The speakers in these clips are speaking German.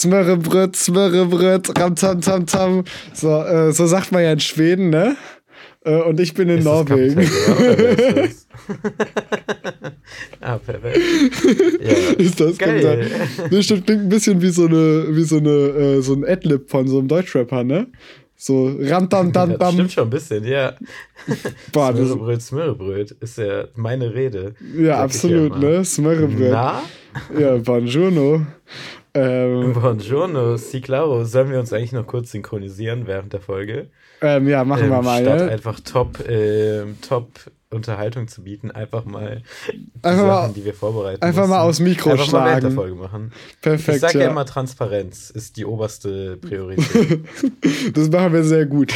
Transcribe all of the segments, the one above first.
Smörrebröt, Smörrebröt, ram tam tam tam. So, äh, so sagt man ja in Schweden, ne? Äh, und ich bin in ist Norwegen. ah, perfekt. Ja. Ist das Geil. Das klingt ein bisschen wie so eine, wie so eine, äh, so ein Adlib von so einem Deutschrapper, ne? So ram dam dam dam. stimmt schon ein bisschen, ja. Boah, Smörrebröt, Smörrebröt ist ja meine Rede. Ja, absolut, ne? Smörrebröt. Na? Ja, buongiorno. Ähm, Buongiorno, si claro. Sollen wir uns eigentlich noch kurz synchronisieren während der Folge? Ähm, ja, machen ähm, wir mal. Statt ne? einfach top, äh, top Unterhaltung zu bieten, einfach mal die einfach Sachen, mal, die wir vorbereiten Einfach mussten, mal aus Mikro einfach schlagen. Mal während der Folge machen. Perfekt, Ich sage ja. ja immer, Transparenz ist die oberste Priorität. das machen wir sehr gut.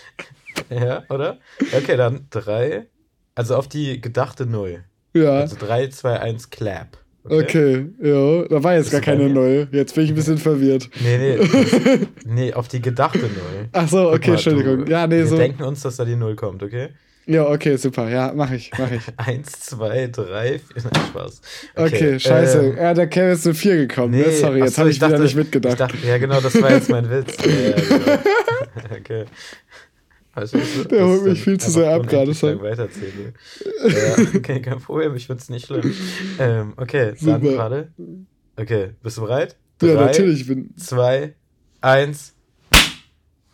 ja, oder? Okay, dann drei. Also auf die gedachte Null. Ja. Also drei, zwei, eins, Clap. Okay, ja. Da war jetzt gar keine Null. Jetzt bin ich ein bisschen verwirrt. Nee, nee. nee, auf die gedachte Null. Ach so, okay, mal, Entschuldigung. Du, ja, nee, wir so. Wir denken uns, dass da die Null kommt, okay? Ja, okay, super. Ja, mach ich, mach ich. Eins, zwei, drei, vier. Nein, Spaß. Okay, okay scheiße. Ähm, ja, der Kerl ist zu vier gekommen. Ne? Nee, Sorry, jetzt habe ich, ich dachte, wieder nicht mitgedacht. Dachte, ja, genau, das war jetzt mein Witz. ja, genau. Okay. Also, der holt mich viel zu sehr ab gerade. Ich weiterzählen. ja, okay, kein Problem, ich finde es nicht schlimm. Ähm, okay, dann gerade. Okay, bist du bereit? Drei, ja, natürlich. bin zwei, eins.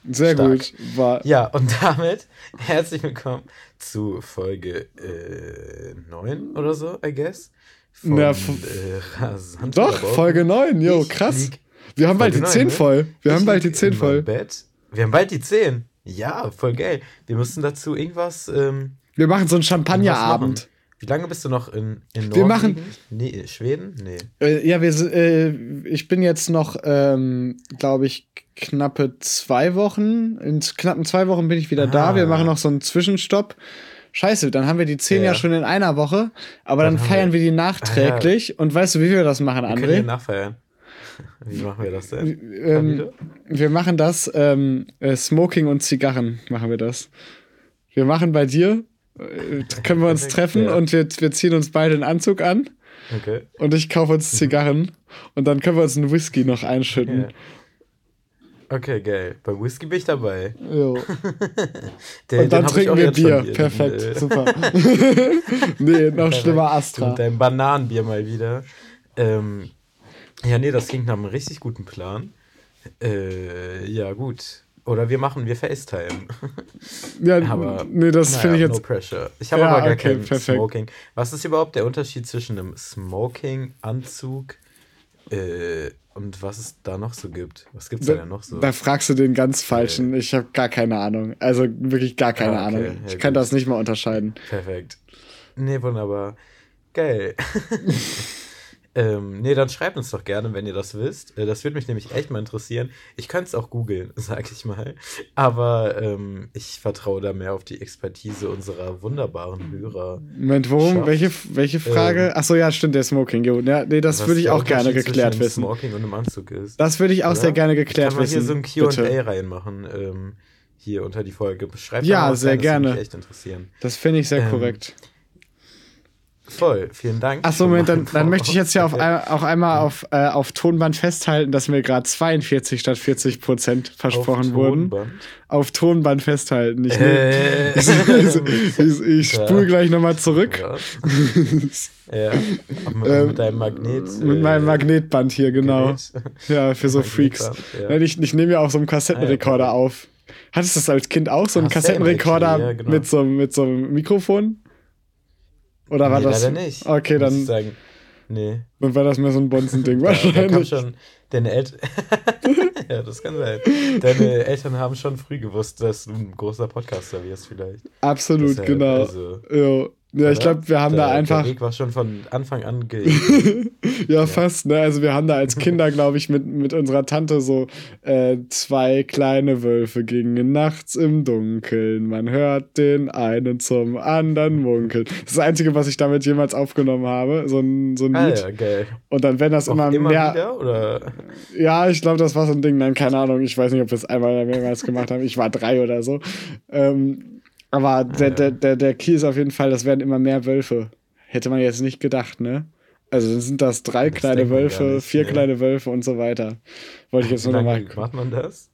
Sehr Stark. gut. War ja, und damit herzlich willkommen zu Folge äh, 9 oder so, I guess. Von, ja, äh, Doch, Folge 9, jo, krass. Wir haben bald die 10 ne? voll. Wir haben bald die 10 voll. Bett. Wir haben bald die 10. Ja, voll geil. Wir müssen dazu irgendwas. Ähm, wir machen so einen Champagnerabend. Wie lange bist du noch in, in Norwegen? Wir machen. Nee, Schweden? Nee. Äh, ja, wir, äh, ich bin jetzt noch, ähm, glaube ich, knappe zwei Wochen. In knappen zwei Wochen bin ich wieder ah. da. Wir machen noch so einen Zwischenstopp. Scheiße, dann haben wir die zehn ja, ja schon in einer Woche, aber dann, dann feiern wir, wir die nachträglich. Ah, ja. Und weißt du, wie wir das machen, André? Wir können die nachfeiern. Wie machen wir das denn? Ähm, wir machen das, ähm, äh, Smoking und Zigarren machen wir das. Wir machen bei dir, äh, können wir uns treffen ja. und wir, wir ziehen uns beide einen Anzug an. Okay. Und ich kaufe uns Zigarren und dann können wir uns einen Whisky noch einschütten. Ja. Okay, geil. Beim Whisky bin ich dabei. Jo. den, und dann trinken wir Bier. Perfekt, den, äh super. nee, noch schlimmer Astra. Mit deinem Bananenbier mal wieder. Ähm, ja, nee, das klingt nach einem richtig guten Plan. Äh, ja, gut. Oder wir machen, wir FaceTime. Ja, aber, nee, das naja, finde ich jetzt. No pressure. Ich habe ja, aber gar okay, kein perfekt. Smoking. Was ist überhaupt der Unterschied zwischen einem Smoking-Anzug äh, und was es da noch so gibt? Was gibt es da, da noch so? Da fragst du den ganz falschen. Äh. Ich habe gar keine Ahnung. Also wirklich gar keine ah, okay. Ahnung. Ich ja, kann gut. das nicht mal unterscheiden. Perfekt. Nee, wunderbar. Geil. Ähm, nee, dann schreibt uns doch gerne, wenn ihr das wisst. Äh, das würde mich nämlich echt mal interessieren. Ich könnte es auch googeln, sag ich mal. Aber ähm, ich vertraue da mehr auf die Expertise unserer wunderbaren Hörer. Moment, worum? Welche, welche Frage? Ähm, Achso, ja, stimmt, der Smoking. Ja, nee, das würde ich auch gerne geklärt wissen. Smoking und einem Anzug ist. Das würde ich auch oder? sehr gerne geklärt Kann man wissen. hier so ein QA reinmachen. Ähm, hier unter die Folge. Schreibt ja, sehr gerne. Das würde mich echt interessieren. Das finde ich sehr ähm, korrekt. Voll, vielen Dank. Achso, Moment, dann, dann möchte ich jetzt ja auf, auch einmal auf, äh, auf Tonband festhalten, dass mir gerade 42 statt 40 Prozent versprochen auf wurden. Auf Tonband festhalten. Ich, äh. ich, ich, ich, ich spule gleich nochmal zurück. ja, mit, ähm, mit deinem Magnet. Mit meinem äh, Magnetband hier, genau. Gerät. Ja, für so Freaks. Ja. Ich, ich nehme ja auch so einen Kassettenrekorder ah, ja, auf. Hattest du das als Kind auch, so einen Kassettenrekorder ja, genau. mit, so, mit so einem Mikrofon? Oder war nee, das? Leider nicht. Okay, dann. Ich sagen. Nee. Dann war das mehr so ein Bonzen-Ding wahrscheinlich. Da, da schon, deine Eltern. ja, das kann sein. Deine Eltern haben schon früh gewusst, dass du ein großer Podcaster wirst, vielleicht. Absolut, Deshalb, genau. Also, jo. Ja, ich glaube, wir haben der, da einfach. Der Weg war schon von Anfang an ge ja, ja, fast, ne? Also wir haben da als Kinder, glaube ich, mit, mit unserer Tante so äh, zwei kleine Wölfe gingen nachts im Dunkeln. Man hört den einen zum anderen munkeln. Das ist das Einzige, was ich damit jemals aufgenommen habe. So ein, so ein ah, Lied. Ja, geil. Und dann, wenn das Auch immer, immer mehr. Wieder, oder? Ja, ich glaube, das war so ein Ding. Nein, keine Ahnung. Ich weiß nicht, ob wir es einmal oder mehrmals gemacht haben. Ich war drei oder so. Ähm, aber der, der, der, der Key ist auf jeden Fall, das werden immer mehr Wölfe. Hätte man jetzt nicht gedacht, ne? Also dann sind das drei Das kleine Wölfe, nicht, vier ne? kleine Wölfe und so weiter. Wollte ich jetzt nur noch mal. macht man das?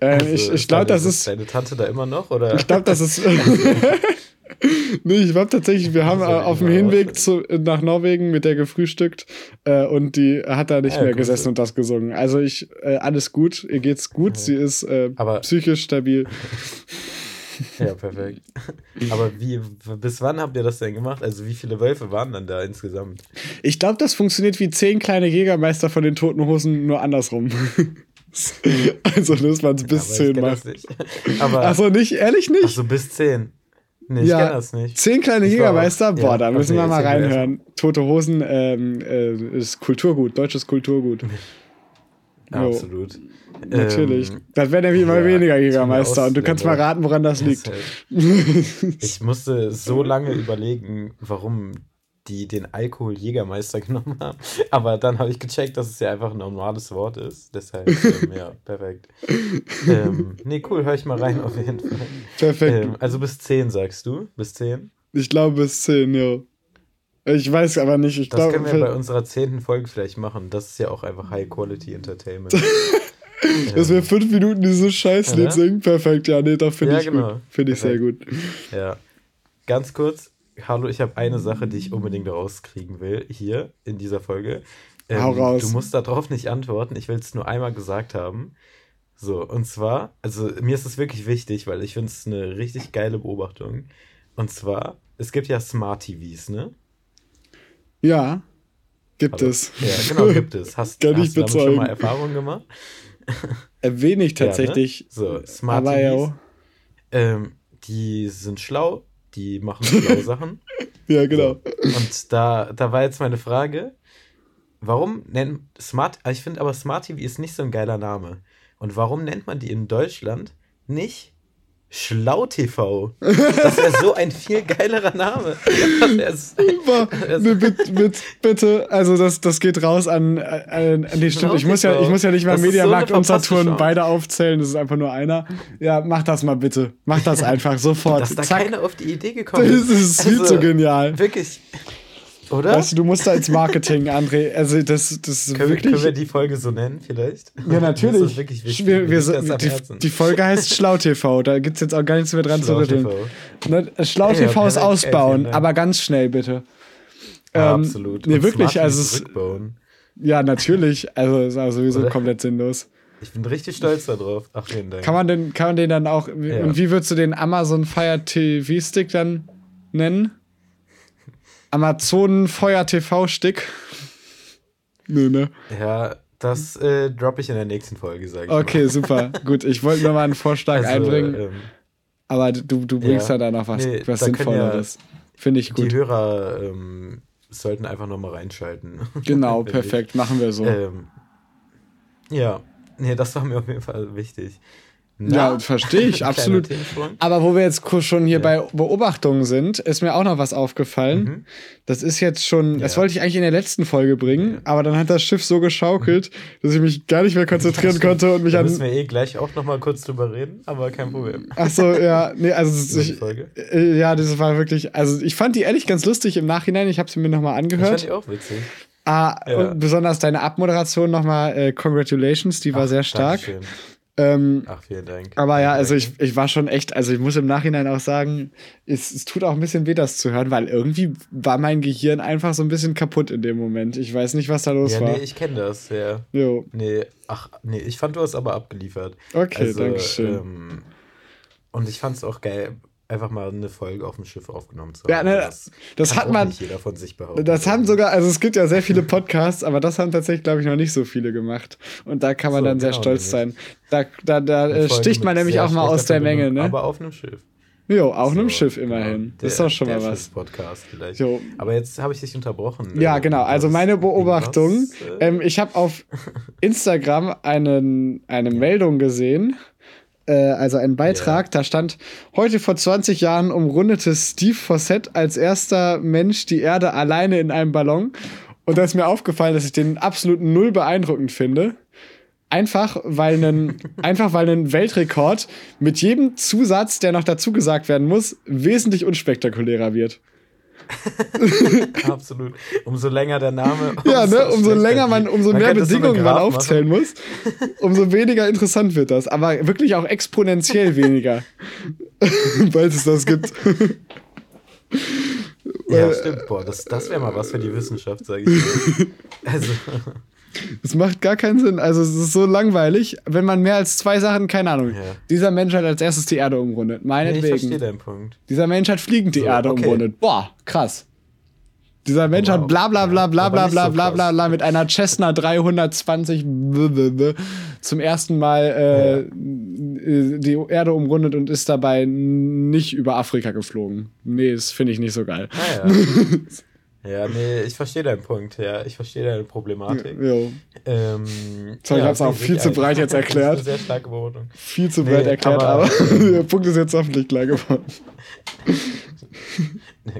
Äh, Also, ich ich glaube, das ist. Deine Tante da immer noch? Oder? Ich glaube, das ist. nee, ich glaube tatsächlich, wir haben ja auf dem Hinweg zu, nach Norwegen mit der gefrühstückt äh, und die hat da nicht Ja, mehr Grüße. gesessen und das gesungen. Also ich, äh, alles gut, ihr geht's gut, sie ist äh, Aber- psychisch stabil. Ja, perfekt. Aber wie, bis wann habt ihr das denn gemacht? Also wie viele Wölfe waren dann da insgesamt? Ich glaube, das funktioniert wie zehn kleine Jägermeister von den Toten Hosen, nur andersrum. also, dass man es bis zehn macht. das nicht. Aber Achso, nicht? Ehrlich nicht? ach so, bis zehn. Nee, ich Ja. kenn das nicht. Zehn kleine Ich Jägermeister? Boah, ja, da müssen okay, wir mal reinhören. Tote Hosen ähm, äh, ist Kulturgut, deutsches Kulturgut. Absolut. Natürlich. Ähm, das wären nämlich immer ja, weniger Thema Jägermeister. Und du kannst mal raten, woran das liegt. Ich musste so lange überlegen, warum die den Alkohol Jägermeister genommen haben. Aber dann habe ich gecheckt, dass es ja einfach ein normales Wort ist. Deshalb, ähm, ja, perfekt. Ähm, nee, cool, höre ich mal rein auf jeden Fall. Perfekt. Ähm, also bis 10 sagst du? Bis 10? Ich glaube bis zehn, ja. Ich weiß aber nicht. Ich Das glaube. können wir bei unserer zehnten Folge vielleicht machen. Das ist ja auch einfach High-Quality Entertainment. Dass wir fünf Minuten dieses Scheißlied Ja. singen. Perfekt, ja, nee, doch finde Ja, ich genau. gut. Finde ich sehr gut. Ja. Ganz kurz, hallo, ich habe eine Sache, die ich unbedingt rauskriegen will, hier in dieser Folge. Ähm, Hau raus. Du musst darauf nicht antworten, ich will es nur einmal gesagt haben. So, und zwar, also mir ist es wirklich wichtig, weil ich finde es eine richtig geile Beobachtung. Und zwar, es gibt ja Smart TVs, ne? Ja, gibt Hallo? es. Ja, genau, gibt es. Hast, Kann ich hast du damit schon bezeugen. mal Erfahrungen gemacht? Erwähne ich tatsächlich. Ja, ne? So, Smart TVs, ja. ähm, die sind schlau, die machen schlaue Sachen. Ja, genau. So. Und da, da war jetzt meine Frage, warum nennt Smart, also ich finde aber Smart TV ist nicht so ein geiler Name. Und warum nennt man die in Deutschland nicht Schlau TV? Das wäre so ein viel geilerer Name. Das so- Super. Nee, bitte, bitte, also das, das geht raus an, an, an die Stimmt. Ich muss ja, ich muss ja nicht mal Das so Mediamarkt eine und Saturn beide aufzählen, das ist einfach nur einer. Ja, mach das mal bitte. Mach das einfach sofort. Dass da Zack. keiner auf die Idee gekommen Das ist. ist viel Also, zu genial. Wirklich. Oder? Weißt du, du musst da ins Marketing, André. Also das, das ist können, wir, wirklich. können wir die Folge so nennen, vielleicht? ja, ist natürlich. das wirklich wichtig. Wir, wir, am die, die Folge heißt Schlau TV. Da gibt es jetzt auch gar nichts mehr dran Schlau zu rütteln. TV. Ne, Schlau Ja, TV ist perfekt. Ey, ausbauen, Dank. aber ganz schnell bitte. Ja, Ähm, absolut. Nee, Und wirklich. Also es, ja, natürlich. Also ist auch sowieso Oder? komplett sinnlos. Ich bin richtig stolz darauf. Ach, vielen Dank. Kann man den, kann man den dann auch. Ja. Und wie würdest du den Amazon Fire TV Stick dann nennen? Amazon Feuer TV Stick? Nö, ne? Ja, das äh, droppe ich in der nächsten Folge, sag ich Okay, super. Gut, ich wollte nur mal einen mal. Vorschlag einbringen, Ähm, aber du, du bringst Ja. ja da noch was, Nee, was Sinnvolleres. Finde ich die gut. Hörer ähm, sollten einfach nochmal reinschalten. Genau, perfekt. Machen wir so. Ähm, ja, nee, das war mir auf jeden Fall wichtig. Ja, verstehe ich, absolut. Aber wo wir jetzt schon hier Ja. bei Beobachtungen sind, ist mir auch noch was aufgefallen. Mhm. Das ist jetzt schon, das Ja. wollte ich eigentlich in der letzten Folge bringen, aber dann hat das Schiff so geschaukelt, dass ich mich gar nicht mehr konzentrieren Ja, konnte und mich Da müssen an. wir eh gleich auch nochmal kurz drüber reden, aber kein Problem. Ach so, ja, nee, also ich, äh, ja, das war wirklich, also ich fand die ehrlich ganz lustig im Nachhinein. Ich habe sie mir nochmal Das fand angehört. ich auch witzig. Ah, Ja. und besonders deine Abmoderation nochmal, äh, Congratulations, die war Ach, sehr stark. Dankeschön. Ähm, Ach, vielen Dank. Aber ja, also ich, ich war schon echt, also ich muss im Nachhinein auch sagen, es, es tut auch ein bisschen weh, das zu hören, weil irgendwie war mein Gehirn einfach so ein bisschen kaputt in dem Moment. Ich weiß nicht, was da los Ja, war. nee, ich kenne das, ja. jo. Nee, ach, nee, ich fand, du hast aber abgeliefert. Okay, Also, danke schön. Ähm, und ich fand es auch geil, einfach mal eine Folge auf dem Schiff aufgenommen zu haben. Ja, ne, das kann hat auch man- nicht jeder von sich behaupten. Das haben sogar, also es gibt ja sehr viele Podcasts, aber das haben tatsächlich, glaube ich, noch nicht so viele gemacht. Und da kann man So, dann sehr genau, stolz sein. Da, da, da äh, sticht man nämlich auch mal aus der Menge, ne? Aber auf einem Schiff. Jo, auf einem So, Schiff genau, immerhin. der- das ist doch schon mal was. Schiffspodcast vielleicht. Jo. Aber jetzt habe ich dich unterbrochen. Ja, Äh, genau. Also meine Beobachtung, äh, ähm, ich habe auf Instagram einen, eine Meldung gesehen, äh, also einen Beitrag, da stand, heute vor 20 Jahren umrundete Steve Fossett als erster Mensch die Erde alleine in einem Ballon. Und da ist mir aufgefallen, dass ich den absolut null beeindruckend finde. Einfach weil, ein, einfach weil ein Weltrekord mit jedem Zusatz, der noch dazu gesagt werden muss, wesentlich unspektakulärer wird. Absolut. Umso länger der Name. ja, ne? Umso länger man, umso man mehr Bedingungen so man aufzählen machen. muss, umso weniger interessant wird das. Aber wirklich auch exponentiell weniger. Weil es das gibt. ja, stimmt. Boah, das, das wäre mal was für die Wissenschaft, sage ich. Also. Es macht gar keinen Sinn. Also es ist so langweilig, wenn man mehr als zwei Sachen, keine Ahnung. Ja. Dieser Mensch hat als erstes die Erde umrundet. Meinetwegen. Ja, ich verstehe deinen Punkt. Dieser Mensch hat fliegend die so, Erde okay. umrundet. Boah, krass. Dieser Mensch wow. hat bla bla bla bla bla bla bla bla bla mit einer Cessna 320 zum ersten Mal äh, ja. die Erde umrundet und ist dabei nicht über Afrika geflogen. Nee, das finde ich nicht so geil. Ah, ja. Ja, nee, ich verstehe deinen Punkt, ja. Ich verstehe deine Problematik. Ja. Ähm, so, ich ja, habe es auch viel zu breit jetzt erklärt. Das ist eine sehr starke Beobachtung. Viel zu nee, breit erklärt, aber, aber der Punkt ist jetzt hoffentlich klar geworden.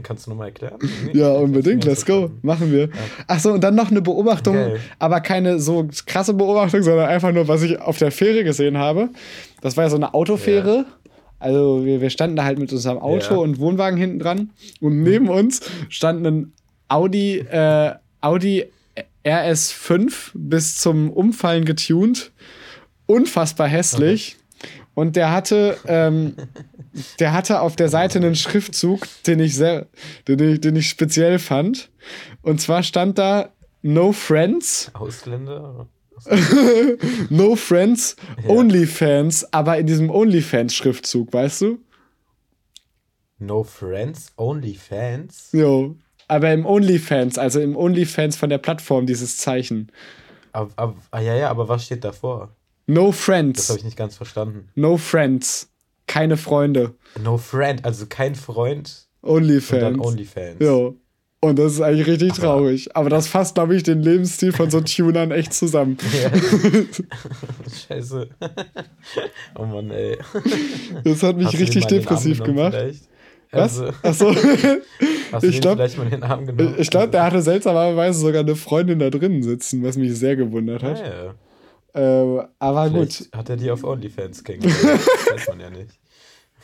Kannst du nochmal erklären? Ja, unbedingt, let's go. Machen wir. Ja. Achso, und dann noch eine Beobachtung, okay. aber keine so krasse Beobachtung, sondern einfach nur, was ich auf der Fähre gesehen habe. Das war ja so eine Autofähre. Ja. Also wir, wir standen da halt mit unserem Auto ja. und Wohnwagen hinten dran und neben uns stand ein Audi, äh, Audi RS5 bis zum Umfallen getuned. Unfassbar hässlich. Und der hatte, ähm, der hatte auf der Seite einen Schriftzug, den ich sehr, den ich, den ich speziell fand. Und zwar stand da No Friends. Ausländer? no Friends, ja. OnlyFans, aber in diesem OnlyFans-Schriftzug, weißt du? No Friends, OnlyFans? Jo. Aber im OnlyFans, also im OnlyFans von der Plattform, dieses Zeichen. Aber, aber, ah, ja, ja, aber was steht davor? No Friends. Das habe ich nicht ganz verstanden. No Friends. Keine Freunde. No Friend, also kein Freund. OnlyFans. Und dann OnlyFans. Ja. Und das ist eigentlich richtig aber, traurig. Aber das fasst, glaube ich, den Lebensstil von so Tunern echt zusammen. Ja. Scheiße. Oh Mann, ey. Das hat mich Hast richtig depressiv gemacht. Vielleicht? Was? Also, Achso. Hast ich glaube, ich glaube, der hatte seltsamerweise sogar eine Freundin da drinnen sitzen, was mich sehr gewundert hat. Ah, ja. äh, aber Vielleicht gut. Hat er die auf OnlyFans kennengelernt? das weiß man ja nicht.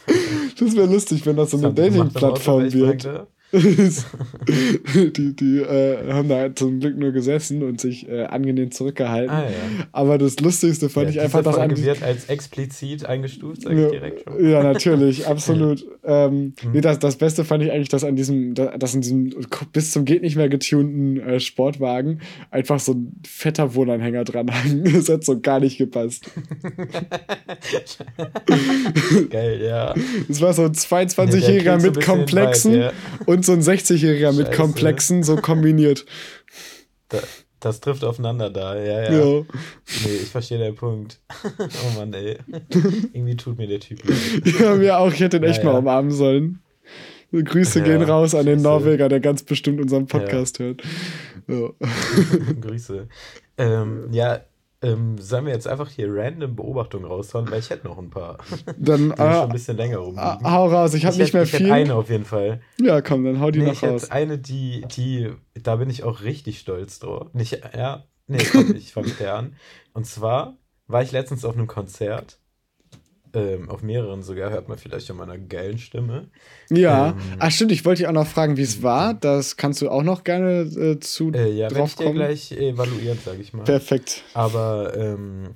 Das wäre lustig, wenn das so eine Dating-Plattform wird. die die äh, haben da zum Glück nur gesessen und sich äh, angenehm zurückgehalten. Ah, ja. Aber das Lustigste fand ja, ich einfach, dass Folge wird als explizit eingestuft, sage ja, ich direkt schon. Ja, natürlich, absolut. ähm, mhm. nee, das, das Beste fand ich eigentlich, dass an diesem, dass in diesem bis zum geht nicht mehr getunten äh, Sportwagen einfach so ein fetter Wohnanhänger dran hängen. Das hat so gar nicht gepasst. Geil, ja. Es war so ein 22-Jähriger nee, mit Komplexen weit, ja. Und so ein 60-Jähriger mit Komplexen so kombiniert. Da, das trifft aufeinander da, ja, ja. ja. Nee, ich verstehe deinen Punkt. oh Mann, ey. Irgendwie tut mir der Typ leid. Ja, mir auch. Ich hätte ihn echt ja, mal umarmen sollen. Grüße ja, gehen raus an den Norweger, der ganz bestimmt unseren Podcast hört. Grüße. Ähm, ja, ähm, sollen wir jetzt einfach hier random Beobachtungen raushauen, weil ich hätte noch ein paar. Dann die äh, schon ein bisschen länger rumliegen. Äh, hau raus, ich habe nicht hätte, mehr viel. Ich hätte eine auf jeden Fall. Ja, komm, dann hau die nee, noch ich raus. eine, die, die, da bin ich auch richtig stolz drauf. Nicht, ja, nee, komm, ich fange mit der an. Und zwar war ich letztens auf einem Konzert ähm, auf mehreren sogar, hört man vielleicht an meiner geilen Stimme. Ja, ähm, ach stimmt, ich wollte dich auch noch fragen, wie es war. Das kannst du auch noch gerne äh, zu äh, Ja, drauf ich dir gleich evaluieren, sage ich mal. Perfekt. Aber ähm,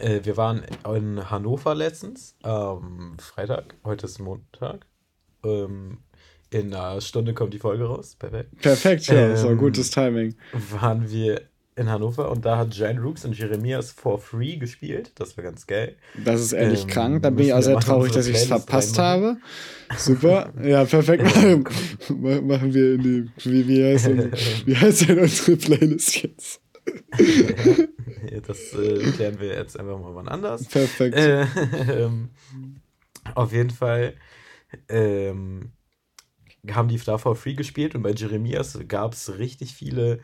äh, wir waren in Hannover letztens, am Freitag, heute ist Montag. Ähm, in einer Stunde kommt die Folge raus. Perfekt. Perfekt, ja, das war ähm, gutes Timing. Waren wir in Hannover und da hat Jan Rooks und Jeremias for free gespielt. Das war ganz geil. Das ist ehrlich ähm, krank. Da bin ich auch sehr traurig, dass ich es verpasst habe. Super. Ja, perfekt. machen wir in die. Wie, wie, heißt, denn, wie heißt denn unsere Playlist jetzt? das äh, klären wir jetzt einfach mal wann anders. Perfekt. Äh, ähm, auf jeden Fall ähm, haben die da for free gespielt und bei Jeremias gab es richtig viele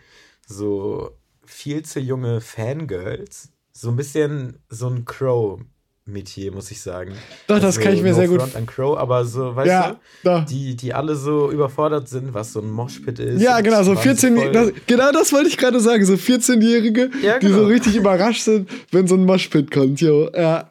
so viel zu junge Fangirls. So ein bisschen so ein Crow. Metier, muss ich sagen. Doch, das also, kann ich mir no sehr gut. An Crow, aber so, weißt ja, du, doch. Die, die alle so überfordert sind, was so ein Moshpit ist. Ja, genau, so 14 das, Genau das wollte ich gerade sagen. So 14-Jährige, ja, genau. die so genau. richtig überrascht sind, wenn so ein Moshpit kommt, jo. Ja.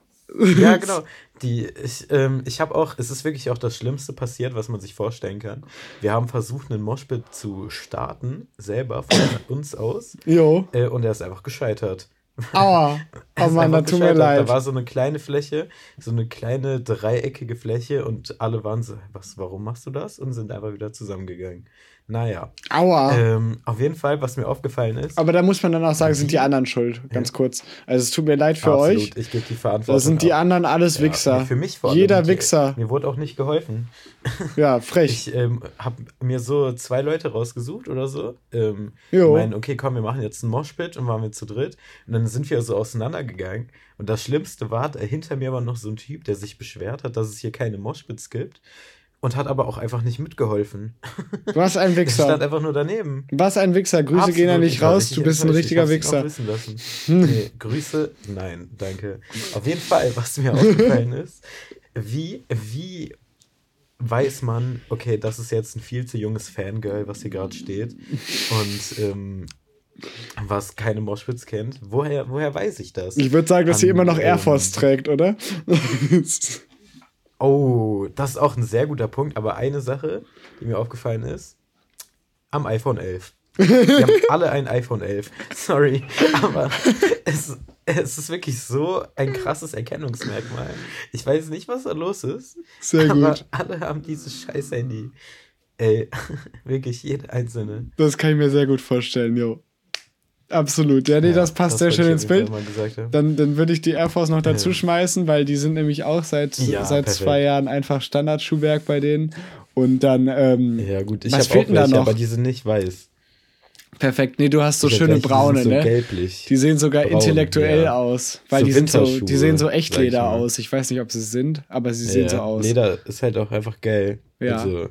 Ja, genau. Die, ich ähm, ich habe auch, es ist wirklich auch das Schlimmste passiert, was man sich vorstellen kann. Wir haben versucht, einen Moshpit zu starten, selber von uns aus. Jo. Äh, und er ist einfach gescheitert. Aua. Oh Mann, da tut mir gescheitert. Da leid. war so eine kleine Fläche, so eine kleine dreieckige Fläche und alle waren so, was, warum machst du das? Und sind einfach wieder zusammengegangen. Naja, Aua. ähm, auf jeden Fall, was mir aufgefallen ist, Aber da muss man dann auch sagen, sind die anderen schuld. Ganz kurz. Also es tut mir leid für absolut, euch. ich gebe die Verantwortung Da sind die ab. anderen alles Ja, Wichser. Für mich vor allem. Jeder Wichser. Mir wurde auch nicht geholfen. Ja, frech. Ich ähm, habe mir so zwei Leute rausgesucht oder so. Ähm, Jo. meinen, okay, komm, wir machen jetzt einen Moshpit und waren wir zu dritt. Und dann sind wir so auseinandergegangen. Und das Schlimmste war, hinter mir war noch so ein Typ, der sich beschwert hat, dass es hier keine Moshpits gibt. Und hat aber auch einfach nicht mitgeholfen. Was ein Er stand Wichser. einfach nur daneben. Was ein Wichser. Grüße Absolut gehen ja nicht ich raus. Du bist ein richtiger ich Wichser. Wissen lassen. Nee, Grüße, nein, danke. Auf jeden Fall, was mir aufgefallen ist, wie, wie weiß man, okay, das ist jetzt ein viel zu junges Fangirl, was hier gerade steht und ähm, was keine Moshpits kennt. Woher, woher weiß ich das? Ich würde sagen, dass sie An, immer noch Air ähm, Force trägt, oder? Oh, das ist auch ein sehr guter Punkt, aber eine Sache, die mir aufgefallen ist, am iPhone 11. Wir haben alle ein iPhone 11. Sorry, aber es, es ist wirklich so ein krasses Erkennungsmerkmal. Ich weiß nicht, was da los ist, Sehr aber gut. alle haben dieses scheiß Handy. Ey, wirklich jede einzelne. Das kann ich mir sehr gut vorstellen, jo. Absolut. Ja, nee, Ja, das passt sehr wollte schön ins Bild. Dann, dann würde ich die Air Force noch dazu Ja. schmeißen, weil die sind nämlich auch seit, Ja, seit perfekt. zwei Jahren einfach Standardschuhwerk bei denen. Und dann, ähm, Ja, gut, ich habe auch da welche, noch? aber die sind nicht weiß. perfekt. Nee, du hast so Ich schöne die braune, sind so ne? gelblich. Die sehen sogar Braun, intellektuell aus. Weil So die sind so, die sehen so Echtleder mal. aus. Ich weiß nicht, ob sie es sind, aber sie sehen so aus. Leder ist halt auch einfach geil. Ja. Also,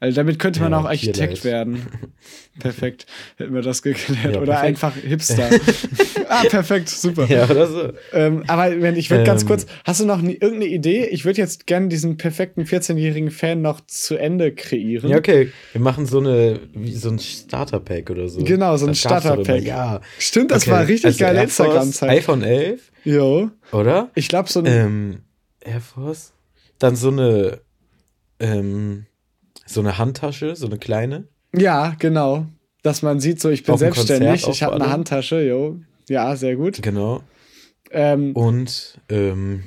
Also damit könnte man Ja, auch Architekt werden. Perfekt. Hätten wir das geklärt. Ja, Oder einfach Hipster. ah, perfekt, super. ja, oder so. Ähm, aber wenn ich würde ganz Ähm. kurz, hast du noch nie, irgendeine Idee? Ich würde jetzt gerne diesen perfekten 14-jährigen Fan noch zu Ende kreieren. Ja, okay. Wir machen so eine, wie so ein Starter-Pack oder so. Genau, so ein. Starter-Pack. Ja. Stimmt, das Okay, war richtig also geile Instagram-Zeit. iPhone 11, Jo. oder? Ich glaube, so ein. Ähm, Air Force. Dann so eine, ähm, so eine Handtasche, so eine kleine. ja, genau. Dass man sieht, so ich bin selbstständig, ich habe eine? Handtasche, jo. Ja, sehr gut. Genau. Ähm, Und, ähm,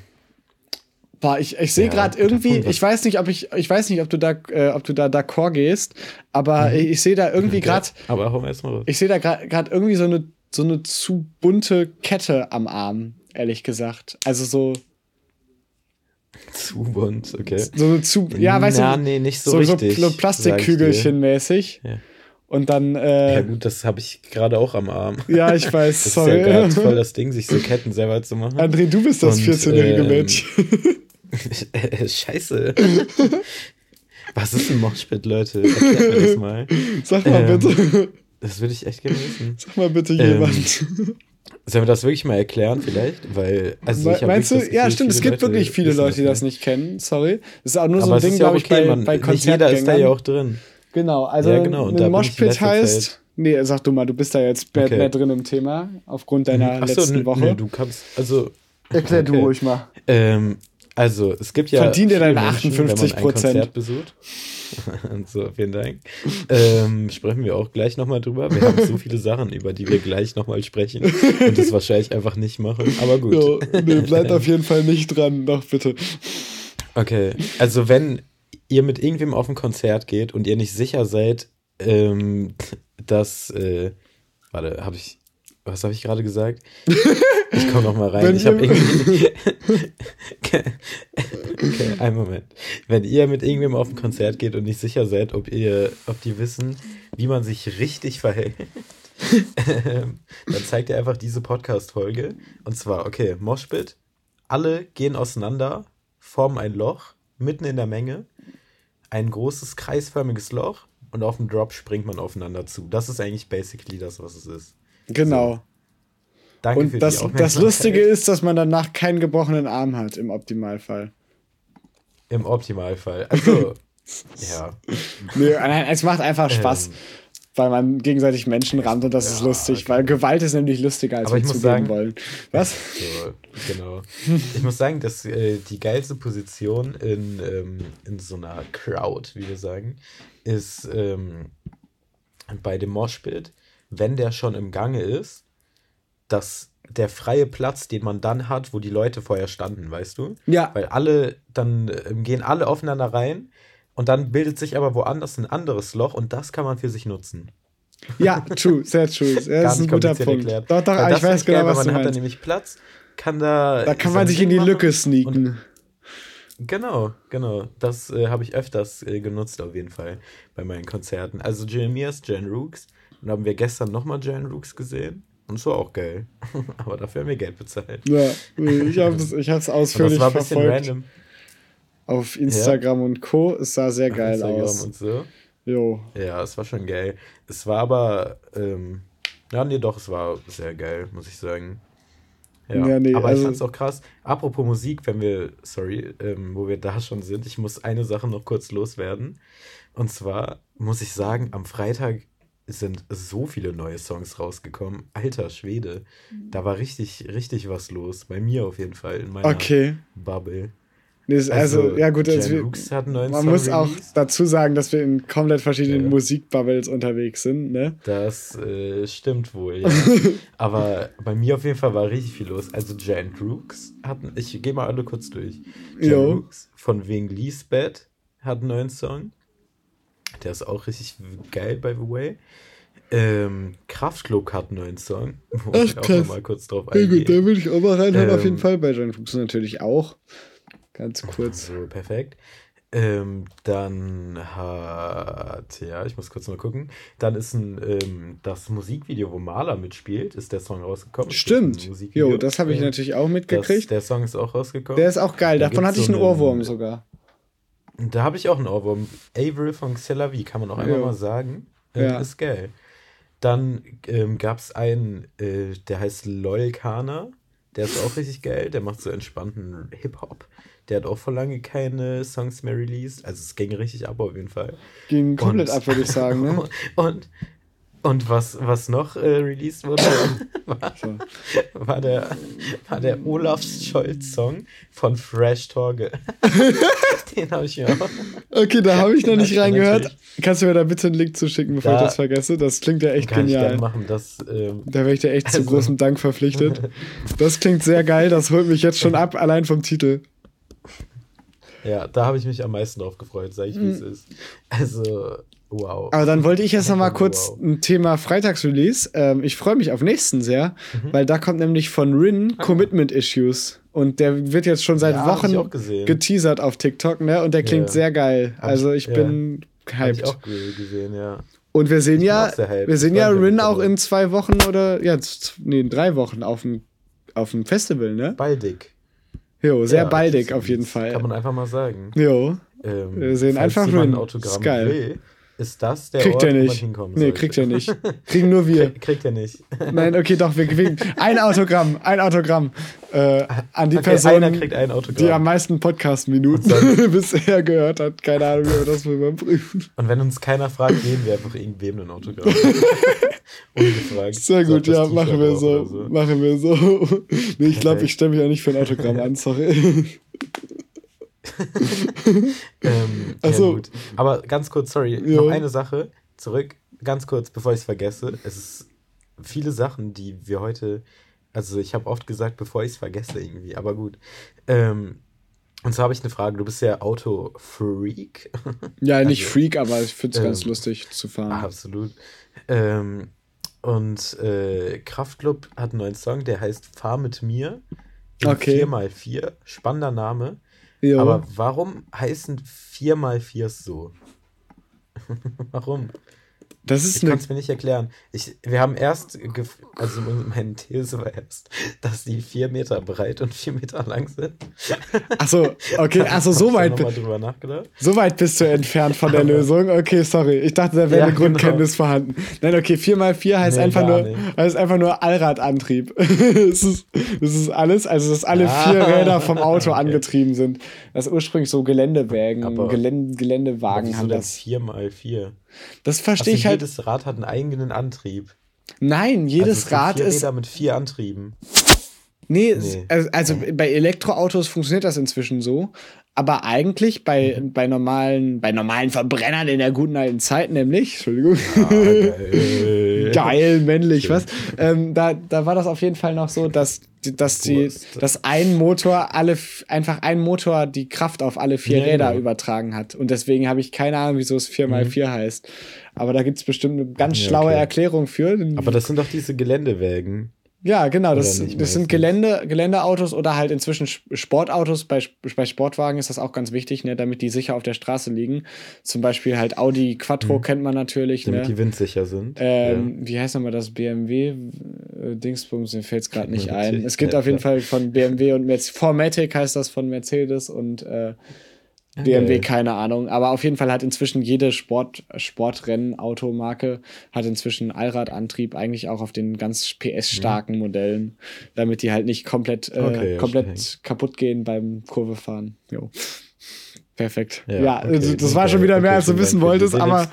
Boah, ich, ich sehe Ja, gerade irgendwie, was- ich weiß nicht, ob ich, ich weiß nicht, ob du da, äh, ob du da d'accord gehst, aber ich, ich sehe da irgendwie gerade, aber hau erst mal raus. ich sehe da gerade irgendwie so eine, so eine zu bunte Kette am Arm, ehrlich gesagt. Also so, Zu bunt, okay. so eine zu, ja, weißt Na, du, nee, nicht so so, richtig, so Plastikkügelchen mäßig. Ja. Und dann, Ja, äh, gut, das habe ich gerade auch am Arm. ja, ich weiß, Das ist ja gerade voll sorry. das Ding, sich so Ketten selber zu machen. André, du bist das Und, 14-jährige ähm, Mädchen. Scheiße. Was ist ein Moshpit, Leute? Erklärt mir das mal. Sag mal ähm, bitte, Das würde ich echt gerne wissen. sag mal bitte ähm, jemand. Sollen wir das wirklich mal erklären, vielleicht? Weil, also ich hab Meinst du? das Ja, Gefühl, stimmt, es gibt wirklich viele Leute, die das nicht. kennen. Sorry. Das ist auch nur so Aber ein es Ding, ist ja glaube ich, okay, bei, man, bei nicht jeder ist da ja Konzertgängern. auch drin. Genau, also Ja, genau, ein ich Moshpit heißt. Zeit- Nee, sag du mal, du bist da jetzt mehr, Okay. mehr drin im Thema, aufgrund deiner Ach so, letzten Woche. nö, du kannst, also, Erklär du okay. ruhig mal. ähm, also, es gibt ja. Verdien dir viele deine Menschen, wenn man 58%. ein Konzert besucht. So, vielen Dank. Ähm, sprechen wir auch gleich nochmal drüber. Wir haben so viele Sachen, über die wir gleich nochmal sprechen und das wahrscheinlich einfach nicht machen. Aber gut. Jo, nee, bleibt auf jeden Fall nicht dran, doch bitte. Okay, also wenn ihr mit irgendwem auf ein Konzert geht und ihr nicht sicher seid, ähm, dass, äh, warte, habe ich, was habe ich gerade gesagt? Ich komme noch mal rein. Ich habe irgendwie, okay, okay, einen Moment. Wenn ihr mit irgendwem auf ein Konzert geht und nicht sicher seid, ob ihr, ob die wissen, wie man sich richtig verhält, dann zeigt ihr einfach diese Podcast-Folge. Und zwar, okay, Moshpit, alle gehen auseinander, formen ein Loch mitten in der Menge, ein großes kreisförmiges Loch und auf dem Drop springt man aufeinander zu. Das ist eigentlich basically das, was es ist. Genau. Danke für Und die das, das Aufmerksamkeit. Lustige ist, dass man danach keinen gebrochenen Arm hat, im Optimalfall. Im Optimalfall. Also, ja. Nein, es macht einfach Spaß. Ähm, weil man gegenseitig Menschen rammt und das ja, ist lustig, weil Gewalt ist nämlich lustiger, als Aber wir zugeben sagen, wollen. Was? So, genau. ich muss sagen, dass äh, die geilste Position in, ähm, in so einer Crowd, wie wir sagen, ist ähm, bei dem Moshpit, wenn der schon im Gange ist, dass der freie Platz, den man dann hat, wo die Leute vorher standen, weißt du? Ja. Weil alle, dann äh, gehen alle aufeinander rein und dann bildet sich aber woanders ein anderes Loch und das kann man für sich nutzen. Ja, true, sehr true. Das ist ein guter Punkt. Erklärt. Doch, doch, ich weiß genau, geil, was man du hat da nämlich Platz, kann da. Da kann man sich in die Lücke sneaken. Genau, genau. Das äh, habe ich öfters äh, genutzt, auf jeden Fall, bei meinen Konzerten. Also Jeremias, Jan Rooks. Und haben wir gestern nochmal Jan Rooks gesehen. Und es war auch geil. Aber dafür haben wir Geld bezahlt. Ja, ich habe es ich ausführlich das war ein verfolgt. Random. Auf Instagram ja. und Co. Es sah sehr geil Instagram aus. Und so. Jo. Ja, es war schon geil. Es war aber, ähm, ja, nee, doch, es war sehr geil, muss ich sagen. Ja, ja nee, aber also, ich fand's auch krass. Apropos Musik, wenn wir, sorry, ähm, wo wir da schon sind, ich muss eine Sache noch kurz loswerden. Und zwar muss ich sagen, am Freitag sind so viele neue Songs rausgekommen. Alter Schwede, da war richtig, richtig was los. Bei mir auf jeden Fall, in meiner okay. Bubble. Also, also, ja gut, also wir, man Song muss auch dazu sagen, dass wir in komplett verschiedenen ja. Musikbubbles unterwegs sind, ne? Das äh, stimmt wohl, ja. Aber bei mir auf jeden Fall war richtig viel los. Also Jan Brooks hatten, ich gehe mal alle kurz durch. Jan Brooks von wegen Lisbeth hat einen neuen Song. Der ist auch richtig geil, by the way. Ähm, Kraftklub hat einen neuen Song. Wo Ach, ich auch mal kurz drauf eingehen. Ja, gut, da würde ich auch mal reinhören, ähm, auf jeden ähm, Fall. Bei Jan Brooks natürlich auch. Ganz kurz. So, perfekt. Ähm, dann hat, ja, ich muss kurz mal gucken. Dann ist ein, ähm, das Musikvideo, wo Maler mitspielt, ist der Song rausgekommen. Stimmt. Jo, das habe ich ähm, natürlich auch mitgekriegt. Das, der Song ist auch rausgekommen. Der ist auch geil. Dann Davon hatte ich einen Ohrwurm sogar. Da habe ich auch einen Ohrwurm. Avril von Xelavi, kann man auch einfach mal sagen. Ähm, ja. Ist geil. Dann ähm, gab es einen, äh, der heißt Loyal Kana. Der ist auch richtig geil. Der macht so entspannten Hip-Hop. Der hat auch vor lange keine Songs mehr released. Also es ging richtig ab auf jeden Fall. Ging komplett und, ab, würde ich sagen, ne? Und, und was, was noch äh, released wurde, war, war, der, war der Olaf Scholz-Song von Fresh Torge. Den habe ich mir auch. Okay, da habe ich noch nicht reingehört. Kannst du mir da bitte einen Link zuschicken, bevor da, ich das vergesse? Das klingt ja echt kann genial. Ich machen. Das, ähm, da wäre ich dir echt also, zu großem Dank verpflichtet. Das klingt sehr geil, das holt mich jetzt schon ab, allein vom Titel. Ja, da habe ich mich am meisten drauf gefreut, sage ich, wie es mhm. ist. Also, wow. Aber dann wollte ich jetzt noch mal kurz wow. ein Thema Freitagsrelease. Ähm, ich freue mich auf nächsten sehr, mhm. weil da kommt nämlich von Rin ah. Commitment Issues. Und der wird jetzt schon seit ja, Wochen geteasert auf TikTok, ne? Und der klingt ja. sehr geil. also ich ja. bin hyped. Hab ich auch gesehen, ja. Und wir sehen ja, wir sehen ja Rin auch in zwei Wochen oder ja, nee, in drei Wochen auf dem, auf dem Festival, ne? Baldig. Jo, sehr ja, baldig auf jeden Fall. Kann man einfach mal sagen. Jo. Ähm, wir sehen einfach nur ein Autogramm geil. Will, ist das der kriegt Ort, er nicht. wo man hinkommen Nee, kriegt er nicht. Kriegen nur wir. Krieg, kriegt er nicht. Nein, okay, doch, wir kriegen ein Autogramm, ein Autogramm äh, an die okay, Person, die am meisten Podcast-Minuten bisher gehört hat. Keine Ahnung, wie wir das mal überprüfen. Und wenn uns keiner fragt, geben wir einfach irgendwem ein Autogramm. Ungefragt. Sehr gut, ja, machen wir so. so. Machen wir so. Nee, ich glaube, ich stelle mich auch nicht für ein Autogramm an, sorry. ähm, Achso. Ja, gut. Aber ganz kurz, sorry, jo. noch eine Sache zurück, ganz kurz, bevor ich es vergesse. Es ist viele Sachen, die wir heute, also ich habe oft gesagt, bevor ich es vergesse irgendwie, aber gut. Ähm, und zwar habe ich eine Frage, du bist ja Auto-Freak. Ja, nicht also, Freak, aber ich finde es ähm, ganz lustig zu fahren. Absolut. Ähm, und äh, Kraftclub hat einen neuen Song, der heißt Fahr mit mir. Okay. 4x4. Spannender Name. Jo. Aber warum heißen 4x4 so? warum? Das ist ich kann es mir nicht erklären. Ich, wir haben erst, also meine These war erst, dass die vier Meter breit und vier Meter lang sind. Achso, okay, also so weit, so weit bist du entfernt von der Lösung. Okay, sorry, ich dachte, da wäre ja, eine genau. Grundkenntnis genau. vorhanden. Nein, okay, 4x4 heißt, nee, einfach, nur, heißt einfach nur Allradantrieb. das, ist, das ist alles, also dass alle ah, vier Räder vom Auto okay. angetrieben sind. Das ist ursprünglich so Geländewagen, Gelände, Geländewagen haben das. 4x4? Das verstehe ich halt. Jedes Rad hat einen eigenen Antrieb. Nein, jedes also Rad vier ist. Räder mit vier Antrieben. Nee, Nee. also, also bei Elektroautos funktioniert das inzwischen so. Aber eigentlich bei, Mhm. bei, normalen, bei normalen Verbrennern in der guten alten Zeit, nämlich, Entschuldigung, Ah, geil. geil, männlich, Schön. was? Ähm, da, da war das auf jeden Fall noch so, dass, dass, die, dass ein Motor alle, einfach ein Motor die Kraft auf alle vier Ja, Räder genau. übertragen hat. Und deswegen habe ich keine Ahnung, wieso es 4x4 heißt. Aber da gibt es bestimmt eine ganz Mhm. Ja, schlaue okay. Erklärung für. Aber das sind doch diese Geländewägen. Ja, genau. Das, das sind. Gelände, Geländeautos oder halt inzwischen Sp- Sportautos. Bei, bei Sportwagen ist das auch ganz wichtig, ne, damit die sicher auf der Straße liegen. Zum Beispiel halt Audi Quattro kennt man natürlich. Mhm. Damit Ne? die windsicher sind. Ähm, Wie heißt nochmal das BMW? Äh, Dingsbums, mir fällt es gerade nicht ein. Es gibt Ja, auf jeden. Fall von BMW und Mercedes. Formatic heißt das von Mercedes und äh, BMW, Okay. keine Ahnung. Aber auf jeden Fall hat inzwischen jede Sport, Sportrennen-Automarke hat inzwischen Allradantrieb, eigentlich auch auf den ganz PS-starken Modellen, damit die halt nicht komplett, äh, Okay, ja, komplett kaputt gehen beim Kurvefahren. Jo. Perfekt. Ja, Ja, okay, also das nee, war schon wieder mehr, als du wissen wolltest, aber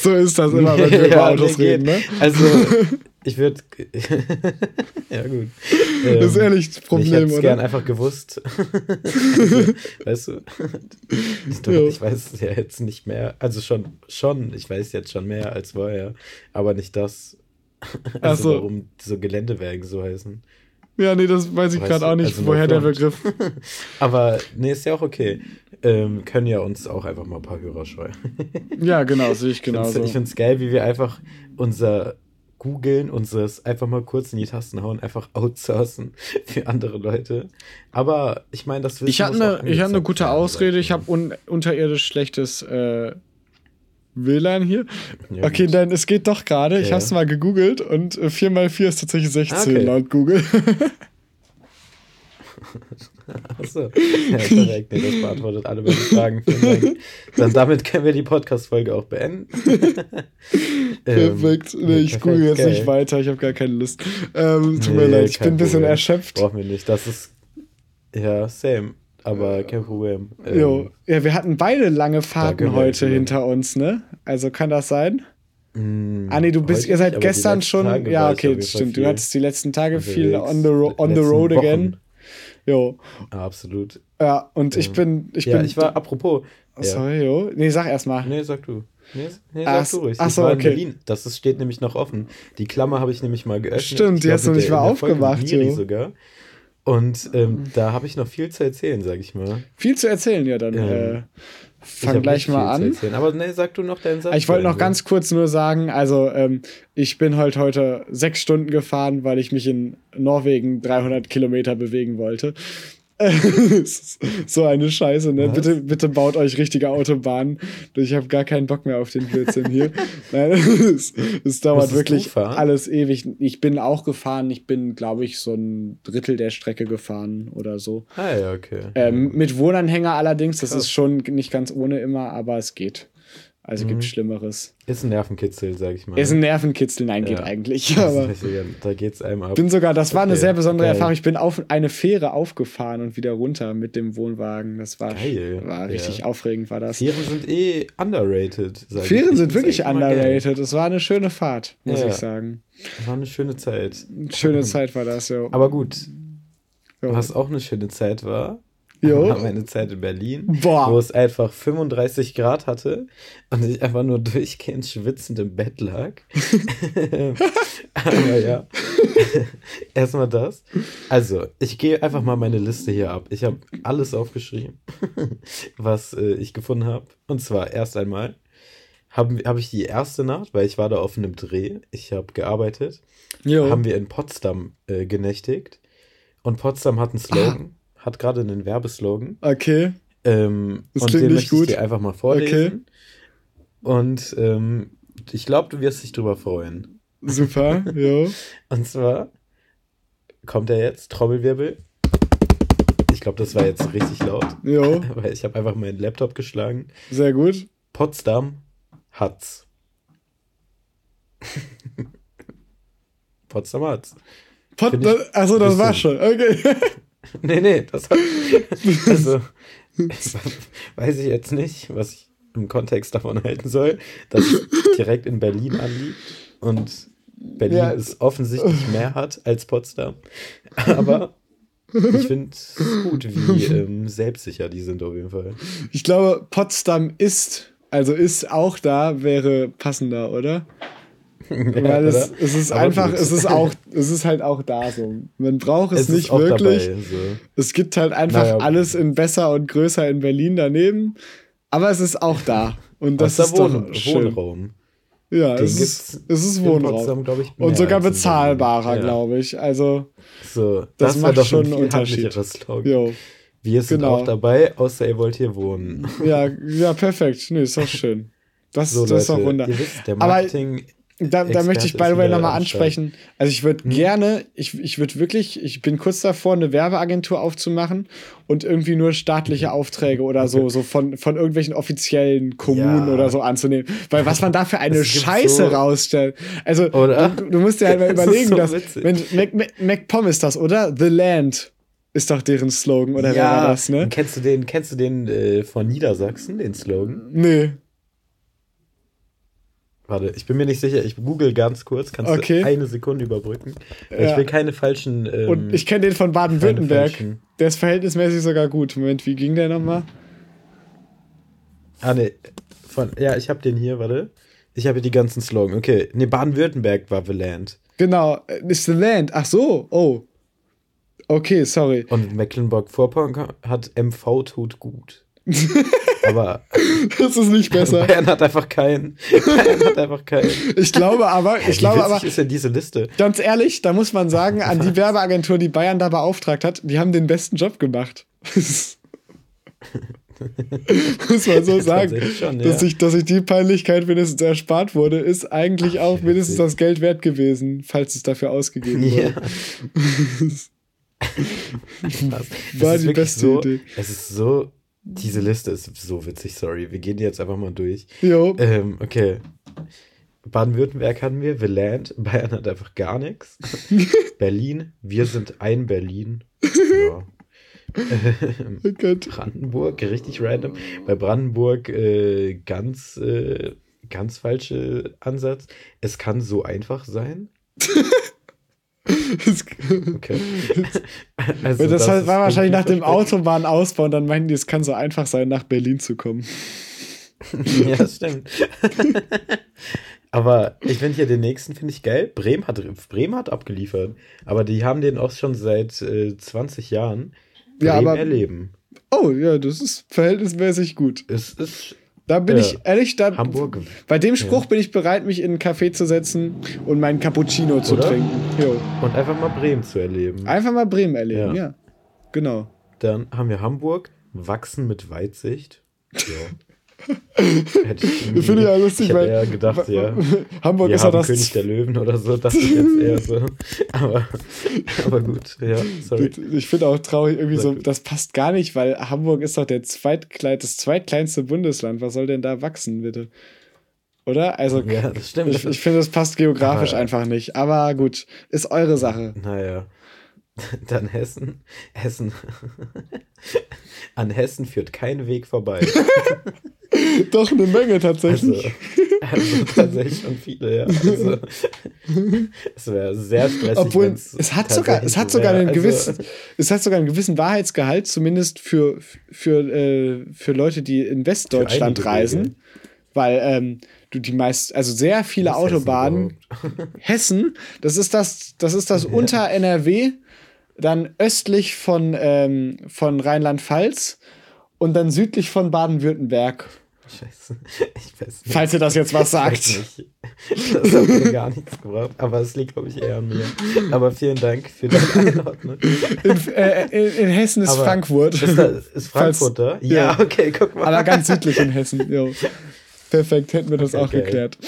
so ist das immer, wenn wir über Ja, Autos reden, ne? Also, ich würde. ja, gut. Das ist Ähm, ehrlich das ich Problem, hätte es gern einfach gewusst. also, weißt du, ich, Ja. ich weiß ja jetzt nicht mehr. Also schon, schon, ich weiß jetzt schon mehr als vorher, aber nicht das. Also Ach so. warum so Geländewagen so heißen. Ja, nee, das weiß ich gerade auch nicht, also woher der. Begriff. Aber nee, ist ja auch okay. Ähm, können ja uns auch einfach mal ein paar Hörer scheuen. Ja, genau, sehe ich Ich genauso. Ich finde es geil, wie wir einfach unser googeln, unseres einfach mal kurz in die Tasten hauen, einfach outsourcen für andere Leute. Aber ich meine, das Wissen Ich hatte eine, ich hatte eine gute Ausrede. Ich habe un unterirdisch schlechtes äh, WLAN hier. Ja, okay, gut. dann es geht doch gerade. Ich Ja. habe es mal gegoogelt und äh, 4x4 ist tatsächlich 16 Okay. laut Google. Achso. Ja, perfekt. Nee, das beantwortet alle meine Fragen. Dann damit können wir die Podcast-Folge auch beenden. Ähm, perfekt. Nee, nee, ich google jetzt geil. nicht weiter. Ich habe gar keine Lust. Ähm, tut Nee, mir leid, ich bin ein bisschen Problem. erschöpft. Brauchen wir nicht. Das ist. Ja, same. Aber kein Problem. Ähm, Jo. Ja, wir hatten beide lange Fahrten heute drüber. hinter uns, ne? Also kann das sein? mh, Ah, nee, du bist, ihr seid gestern schon. Tage ja, okay, stimmt. Du hattest die letzten Tage viel on the, ro on the road Wochen. again. Jo. Ah, absolut. Ja, und ich Ähm, bin. Ich ja, bin ich war, apropos. Ja. Sorry, jo. Nee, sag erst mal. Nee, sag du. Nee, nee Ach, sag du ruhig. ach Ich so, in okay. Berlin. Das ist, steht nämlich noch offen. Die Klammer habe ich nämlich mal geöffnet. Stimmt, Ich die hast du nicht mal aufgemacht, jo. sogar. Und ähm, da habe ich noch viel zu erzählen, sag ich mal. Viel zu erzählen, ja, dann Ähm, äh, Ich fang gleich mal an. Aber nee, sag du noch deinen Satz. Ich wollte noch Ende. ganz kurz nur sagen, also ähm, ich bin halt heute sechs Stunden gefahren, weil ich mich in Norwegen 300 Kilometer bewegen wollte. So eine Scheiße, ne? Was? Bitte, bitte baut euch richtige Autobahnen. Ich habe gar keinen Bock mehr auf den Blödsinn hier. Nein, es, es dauert wirklich alles ewig. Ich bin auch gefahren. Ich bin, glaube ich, so ein Drittel der Strecke gefahren oder so. Ah, ja, okay. Ähm, mit Wohnanhänger allerdings, das Krass. ist schon nicht ganz ohne immer, aber es geht. Also Mhm. gibt Schlimmeres. Ist ein Nervenkitzel, sag ich mal. Ist ein Nervenkitzel, nein, geht Ja. eigentlich. Das ist Aber da geht's einem ab. bin sogar, das war eine Okay, sehr besondere geil. Erfahrung. Ich bin auf eine Fähre aufgefahren und wieder runter mit dem Wohnwagen. Das war, Geil. war richtig Ja. aufregend, war das. Fähren sind eh underrated. Sag ich. Fähren sind wirklich underrated. Es war eine schöne Fahrt, muss Ja. ich sagen. War eine schöne Zeit. Schöne Zeit war das, jo. Aber gut, was auch eine schöne Zeit war, Jo. war meine Zeit in Berlin, Boah. wo es einfach 35 Grad hatte und ich einfach nur durchgehend schwitzend im Bett lag. Aber ja, erstmal das. Also, ich gehe einfach mal meine Liste hier ab. Ich habe alles aufgeschrieben, was äh, ich gefunden habe. Und zwar erst einmal habe hab ich die erste Nacht, weil ich war da auf einem Dreh, ich habe gearbeitet, Jo. haben wir in Potsdam äh, genächtigt. Und Potsdam hat einen Slogan, hat gerade einen Werbeslogan. Okay. Ähm, Das und den möchte ich dir einfach mal vorlesen. Und ähm, ich glaube, du wirst dich drüber freuen. Super. Jo. Und zwar kommt er jetzt, Trommelwirbel. Ich glaube, das war jetzt richtig laut, Jo. weil ich habe einfach meinen Laptop geschlagen. Sehr gut. Potsdam hat's. Potsdam hat's. Pot ich Achso, das war schon. Okay. Nee, nee, das hat. Also, weiß ich jetzt nicht, was ich im Kontext davon halten soll, dass es direkt in Berlin anliegt und Berlin ja. es offensichtlich mehr hat als Potsdam. Aber ich finde es gut, wie ähm, selbstsicher die sind auf jeden Fall. Ich glaube, Potsdam ist, also ist auch da, wäre passender, oder? Weil es, es ist Aber einfach, gut. es ist auch, es ist halt auch da so. Man braucht es, es nicht wirklich. Dabei, so. Es gibt halt einfach naja. alles in besser und größer in Berlin daneben. Aber es ist auch da. Und das ist Wohn doch schön. Wohnraum. Ja, es ist, es ist Wohnraum. Potsdam, und sogar bezahlbarer, ja. glaube ich. Also, so, das, das macht schon einen Unterschied. Jo. Wir sind genau. auch dabei, außer ihr wollt hier wohnen. Ja, ja perfekt. Nee, ist doch schön. Das, so, das ist doch wunderbar. der Marketing Aber da, da möchte ich by the way nochmal ansprechen. Also ich würde hm. gerne, ich, ich würde wirklich, ich bin kurz davor, eine Werbeagentur aufzumachen und irgendwie nur staatliche. Aufträge oder so, so von, von irgendwelchen offiziellen Kommunen ja. oder so anzunehmen. Weil was man da für eine Scheiße so rausstellt. Also du, du, musst dir halt mal überlegen, das so dass, wenn Mac, Mac, MacPom ist das, oder? The Land ist doch deren Slogan, oder ja. wer war das, ne? Kennst du den, kennst du den äh, von Niedersachsen, den Slogan? Nee. Warte, ich bin mir nicht sicher. Ich google ganz kurz. Kannst okay. du eine Sekunde überbrücken? Ja. Ich will keine falschen. Ähm, Und ich kenne den von Baden-Württemberg. Der ist verhältnismäßig sogar gut. Moment, wie ging der nochmal? Ah, ne. Von, ja, ich habe den hier, warte. Ich habe die ganzen Slogan. Okay. Ne, Baden-Württemberg war The Land. Genau, äh, ist The Land. Ach so, oh. Okay, sorry. Und Mecklenburg-Vorpommern hat MV tut gut. Aber. Das ist nicht besser. Bayern hat einfach keinen. Bayern hat einfach keinen. Ich glaube aber, ich glaube aber. ist denn diese Liste? Ganz ehrlich, da muss man sagen, an die Werbeagentur, die Bayern da beauftragt hat, die haben den besten Job gemacht. muss man so sagen. Schon, ja. dass, ich, dass ich die Peinlichkeit wenigstens erspart wurde, ist eigentlich auch mindestens das Geld wert gewesen, falls es dafür ausgegeben wurde. Ja. War die beste so, Idee. Es ist so diese Liste ist so witzig, sorry. Wir gehen die jetzt einfach mal durch. Jo. Ähm, okay. Baden-Württemberg hatten wir, The Land, Bayern hat einfach gar nichts. Berlin, wir sind ein Berlin. Ja. Ähm, oh Brandenburg, richtig random. Bei Brandenburg äh, ganz, äh, ganz falsche Ansatz. Es kann so einfach sein. Okay. Also das, das war wahrscheinlich nach dem Autobahnausbau und dann meinten die, es kann so einfach sein, nach Berlin zu kommen. ja, das stimmt. Aber ich finde hier den nächsten, finde ich geil. Bremen hat, Bremen hat abgeliefert. Aber die haben den auch schon seit äh, 20 Jahren. Bremen ja, aber, erleben. Oh, ja, das ist verhältnismäßig gut. Es ist da bin ja. ich ehrlich, da, Hamburg. Bei dem Spruch ja. bin ich bereit, mich in einen Café zu setzen und meinen Cappuccino Oder? zu trinken. Jo. Und einfach mal Bremen zu erleben. Einfach mal Bremen erleben, ja. ja. Genau. Dann haben wir Hamburg, wachsen mit Weitsicht. Ja. Hätte ich Finde ich ja lustig, ich weil eher gedacht, ja. Hamburg ist ja das König der Löwen oder so, das ist jetzt eher so. Aber, aber gut, ja, sorry. Ich finde auch traurig, irgendwie so, das passt gar nicht, weil Hamburg ist doch der zweitklein, das zweitkleinste Bundesland. Was soll denn da wachsen, bitte? Oder? Also, ja, das stimmt. Ich, ich finde, das passt geografisch aber, einfach nicht. Aber gut, ist eure Sache. Naja. Dann Hessen. Hessen. An Hessen führt kein Weg vorbei. Doch, eine Menge tatsächlich. Also, also tatsächlich schon viele, ja. Also, es wäre sehr stressig. Obwohl, es hat sogar, es hat sogar einen gewissen, also, es hat sogar einen gewissen Wahrheitsgehalt, zumindest für, für, äh, für Leute, die in Westdeutschland reisen. Wege. Weil ähm, du die meist, also sehr viele Autobahnen. Hessen, Hessen, das ist das, das ist das ja. unter NRW, dann östlich von, ähm, von Rheinland-Pfalz und dann südlich von Baden-Württemberg. Scheiße. Ich weiß nicht. Falls ihr das jetzt was sagt. Das hat mir gar nichts gebracht, aber es liegt, glaube ich, eher an mir. Aber vielen Dank für deine Einordnung. In, äh, in, in Hessen ist aber Frankfurt. Ist, ist Frankfurt da? Ja, ja, okay, guck mal. Aber ganz südlich in Hessen, jo. Perfekt, hätten wir das okay, auch okay. geklärt.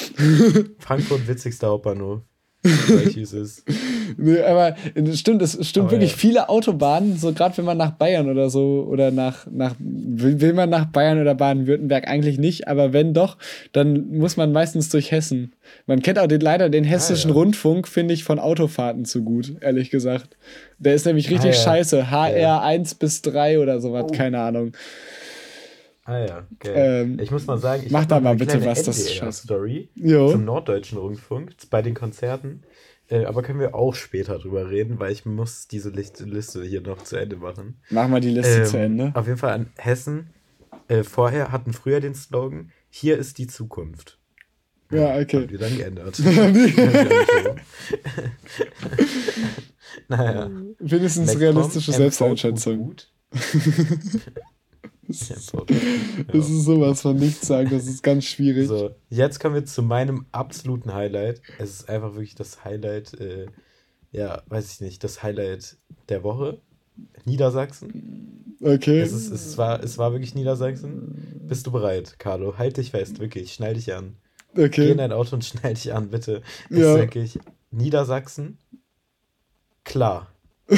Frankfurt, witzigster Hauptbahnhof nee, aber es stimmt, es stimmt aber wirklich ja. viele Autobahnen, so gerade wenn man nach Bayern oder so oder nach, nach will, will man nach Bayern oder Baden-Württemberg eigentlich nicht, aber wenn doch, dann muss man meistens durch Hessen. Man kennt auch den, leider den hessischen ah, ja. Rundfunk, finde ich, von Autofahrten zu gut, ehrlich gesagt. Der ist nämlich richtig ah, ja. scheiße. HR 1 bis 3 oder sowas, oh. keine Ahnung. Ah ja, okay. Ähm, ich muss mal sagen, ich mach da mal bitte was, das ist. Story Jo. zum Norddeutschen Rundfunk bei den Konzerten. Äh, aber können wir auch später drüber reden, weil ich muss diese Liste, hier noch zu Ende machen. Mach mal die Liste Ähm, zu Ende. Auf jeden Fall an Hessen. Äh, vorher hatten früher den Slogan: Hier ist die Zukunft. Ja, okay. Haben die dann geändert. Wenigstens naja. realistische Netcom, Selbsteinschätzung. Gut. Das ist sowas von nichts sagen, das ist ganz schwierig. So, jetzt kommen wir zu meinem absoluten Highlight. Es ist einfach wirklich das Highlight, äh, ja, weiß ich nicht, das Highlight der Woche. Niedersachsen. Okay. Es, ist, es, war, es war wirklich Niedersachsen. Bist du bereit, Carlo? Halt dich fest, wirklich. Schnall dich an. Geh in Okay. dein Auto und schnall dich an, bitte. Es Ja. ist wirklich Niedersachsen. Klar.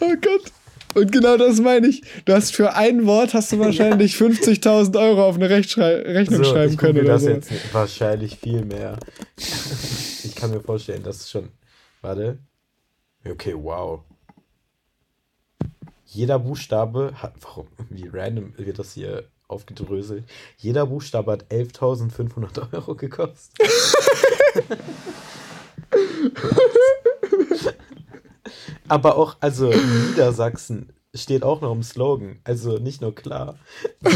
Oh Gott. Und genau das meine ich. Du hast für ein Wort hast du wahrscheinlich 50.000 Euro auf eine Rechtschrei Rechnung So, schreiben können oder das so. jetzt wahrscheinlich viel mehr. ich kann mir vorstellen, dass es schon. Warte. Okay, wow. Jeder Buchstabe hat. Warum? Wie random wird das hier aufgedröselt? Jeder Buchstabe hat 11.500 Euro gekostet. Aber auch, also Niedersachsen steht auch noch im Slogan. Also nicht nur klar.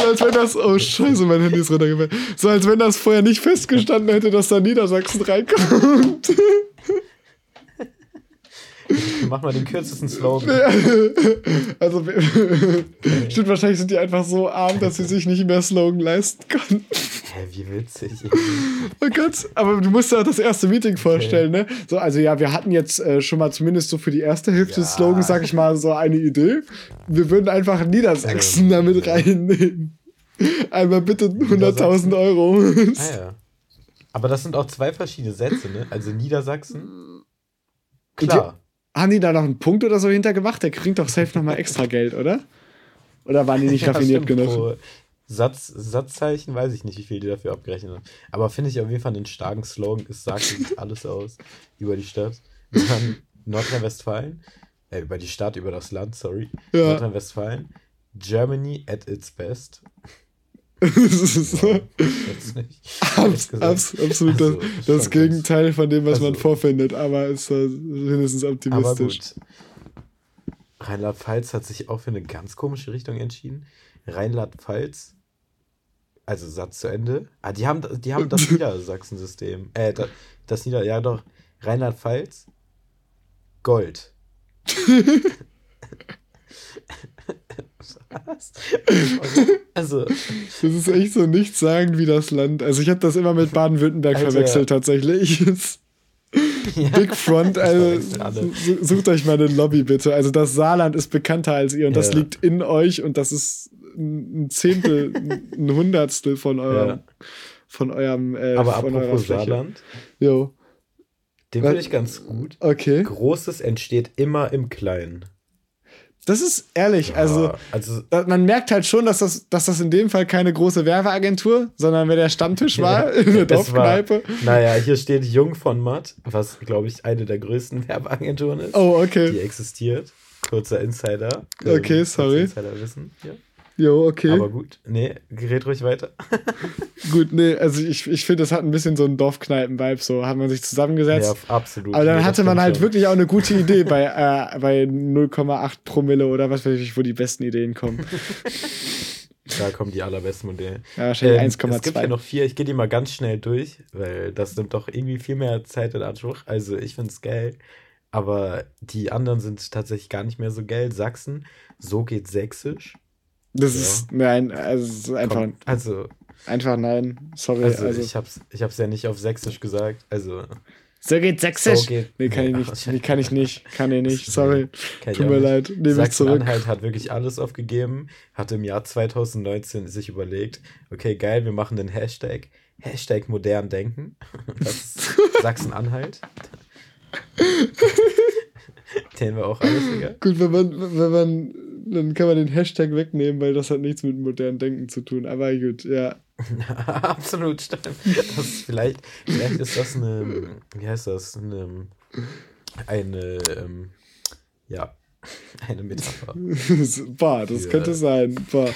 So als wenn das. Oh Scheiße, mein Handy ist runtergefallen. So als wenn das vorher nicht festgestanden hätte, dass da Niedersachsen reinkommt. Mach mal den kürzesten Slogan. Also stimmt, wahrscheinlich sind die einfach so arm, dass sie sich nicht mehr Slogan leisten können. Hä, wie witzig. Oh Gott, aber du musst dir auch das erste Meeting vorstellen, ne? So, also ja, wir hatten jetzt äh, schon mal zumindest so für die erste Hälfte des Ja. Slogans, sag ich mal, so eine Idee. Wir würden einfach Niedersachsen Ähm, damit reinnehmen. Einmal bitte 100.000 Euro. Ah ja. Aber das sind auch zwei verschiedene Sätze, ne? Also Niedersachsen. Klar. Haben die da noch einen Punkt oder so hintergemacht? Der kriegt doch safe nochmal extra Geld, oder? Oder waren die nicht Ja, raffiniert stimmt, genug? Satz, Satzzeichen weiß ich nicht, wie viel die dafür abgerechnet haben. Aber finde ich auf jeden Fall einen starken Slogan. Es sagt alles aus über die Stadt. Dann Nordrhein-Westfalen, äh, über die Stadt, über das Land, sorry. Ja. Nordrhein-Westfalen. Germany at its best. Das ist so, abs, abs, absolut Also, das, ist Gegenteil von dem, was man Also- vorfindet, aber ist äh, mindestens optimistisch. Rheinland-Pfalz hat sich auch für eine ganz komische Richtung entschieden. Rheinland-Pfalz, also Satz zu Ende. Ah, die haben, die haben das Niedersachsen-System. Äh, das, das Nieder, ja doch. Rheinland-Pfalz, Gold. Was? Also, Das ist echt so nichts sagen wie das Land. Also ich habe das immer mit Baden-Württemberg verwechselt tatsächlich. ja. Big Front, also sucht euch mal eine Lobby bitte. Also das Saarland ist bekannter als ihr und das Ja. liegt in euch und das ist ein Zehntel, ein Hundertstel von eurem, Ja. von eurem, äh, Aber von apropos. Saarland, Jo, den finde ich ganz gut. okay. Großes entsteht immer im Kleinen. Das ist ehrlich, also Ja, also da- man merkt halt schon, dass das, dass das in dem Fall keine große Werbeagentur, sondern wer der Stammtisch war in der Dorfkneipe. Naja, hier steht Jung von Matt, was, glaube ich, eine der größten Werbeagenturen ist, Oh, die okay. existiert. Kurzer Insider. Okay, sorry. Insiderwissen. Ja. Jo, okay. Aber gut, nee, red ruhig weiter. Gut, nee, also ich, ich finde, das hat ein bisschen so einen Dorfkneipen-Vibe, so hat man sich zusammengesetzt. Ja, absolut. aber dann Nee, hatte man halt schon. wirklich auch eine gute Idee bei, äh, bei 0,8 Promille oder was weiß ich, wo die besten Ideen kommen. Da kommen die allerbesten Modelle. Ja, wahrscheinlich Ähm, es gibt hier 1,2. noch vier, ich gehe die mal ganz schnell durch, weil das nimmt doch irgendwie viel mehr Zeit in Anspruch. Also ich finde es geil, aber die anderen sind tatsächlich gar nicht mehr so geil. Sachsen, so geht Sächsisch. Das Ja. ist, nein, also es ist einfach, Kommt, also, einfach nein. Sorry. also, Also, ich hab's, ich hab's ja nicht auf Sächsisch gesagt. Also, so geht Sächsisch. so geht. nee, kann ich Ja, nicht. Nee, kann ich nicht. Kann ich nicht. Sorry. Ich Tut mir nicht. leid. Nehme ich zurück. Sachsen-Anhalt hat wirklich alles aufgegeben, hat im Jahr 2019 sich überlegt, okay, geil, wir machen den Hashtag, Hashtag modern denken. Das ist Sachsen-Anhalt. Den wir auch alles, Digga. Gut, wenn man, wenn man, dann kann man den Hashtag wegnehmen, weil das hat nichts mit modernem Denken zu tun. Aber gut, ja. Absolut, stimmt. Das ist vielleicht, vielleicht ist das eine, wie heißt das, eine, eine, ähm, Ja, eine Metapher. Boah, das Ja. könnte sein. Boah.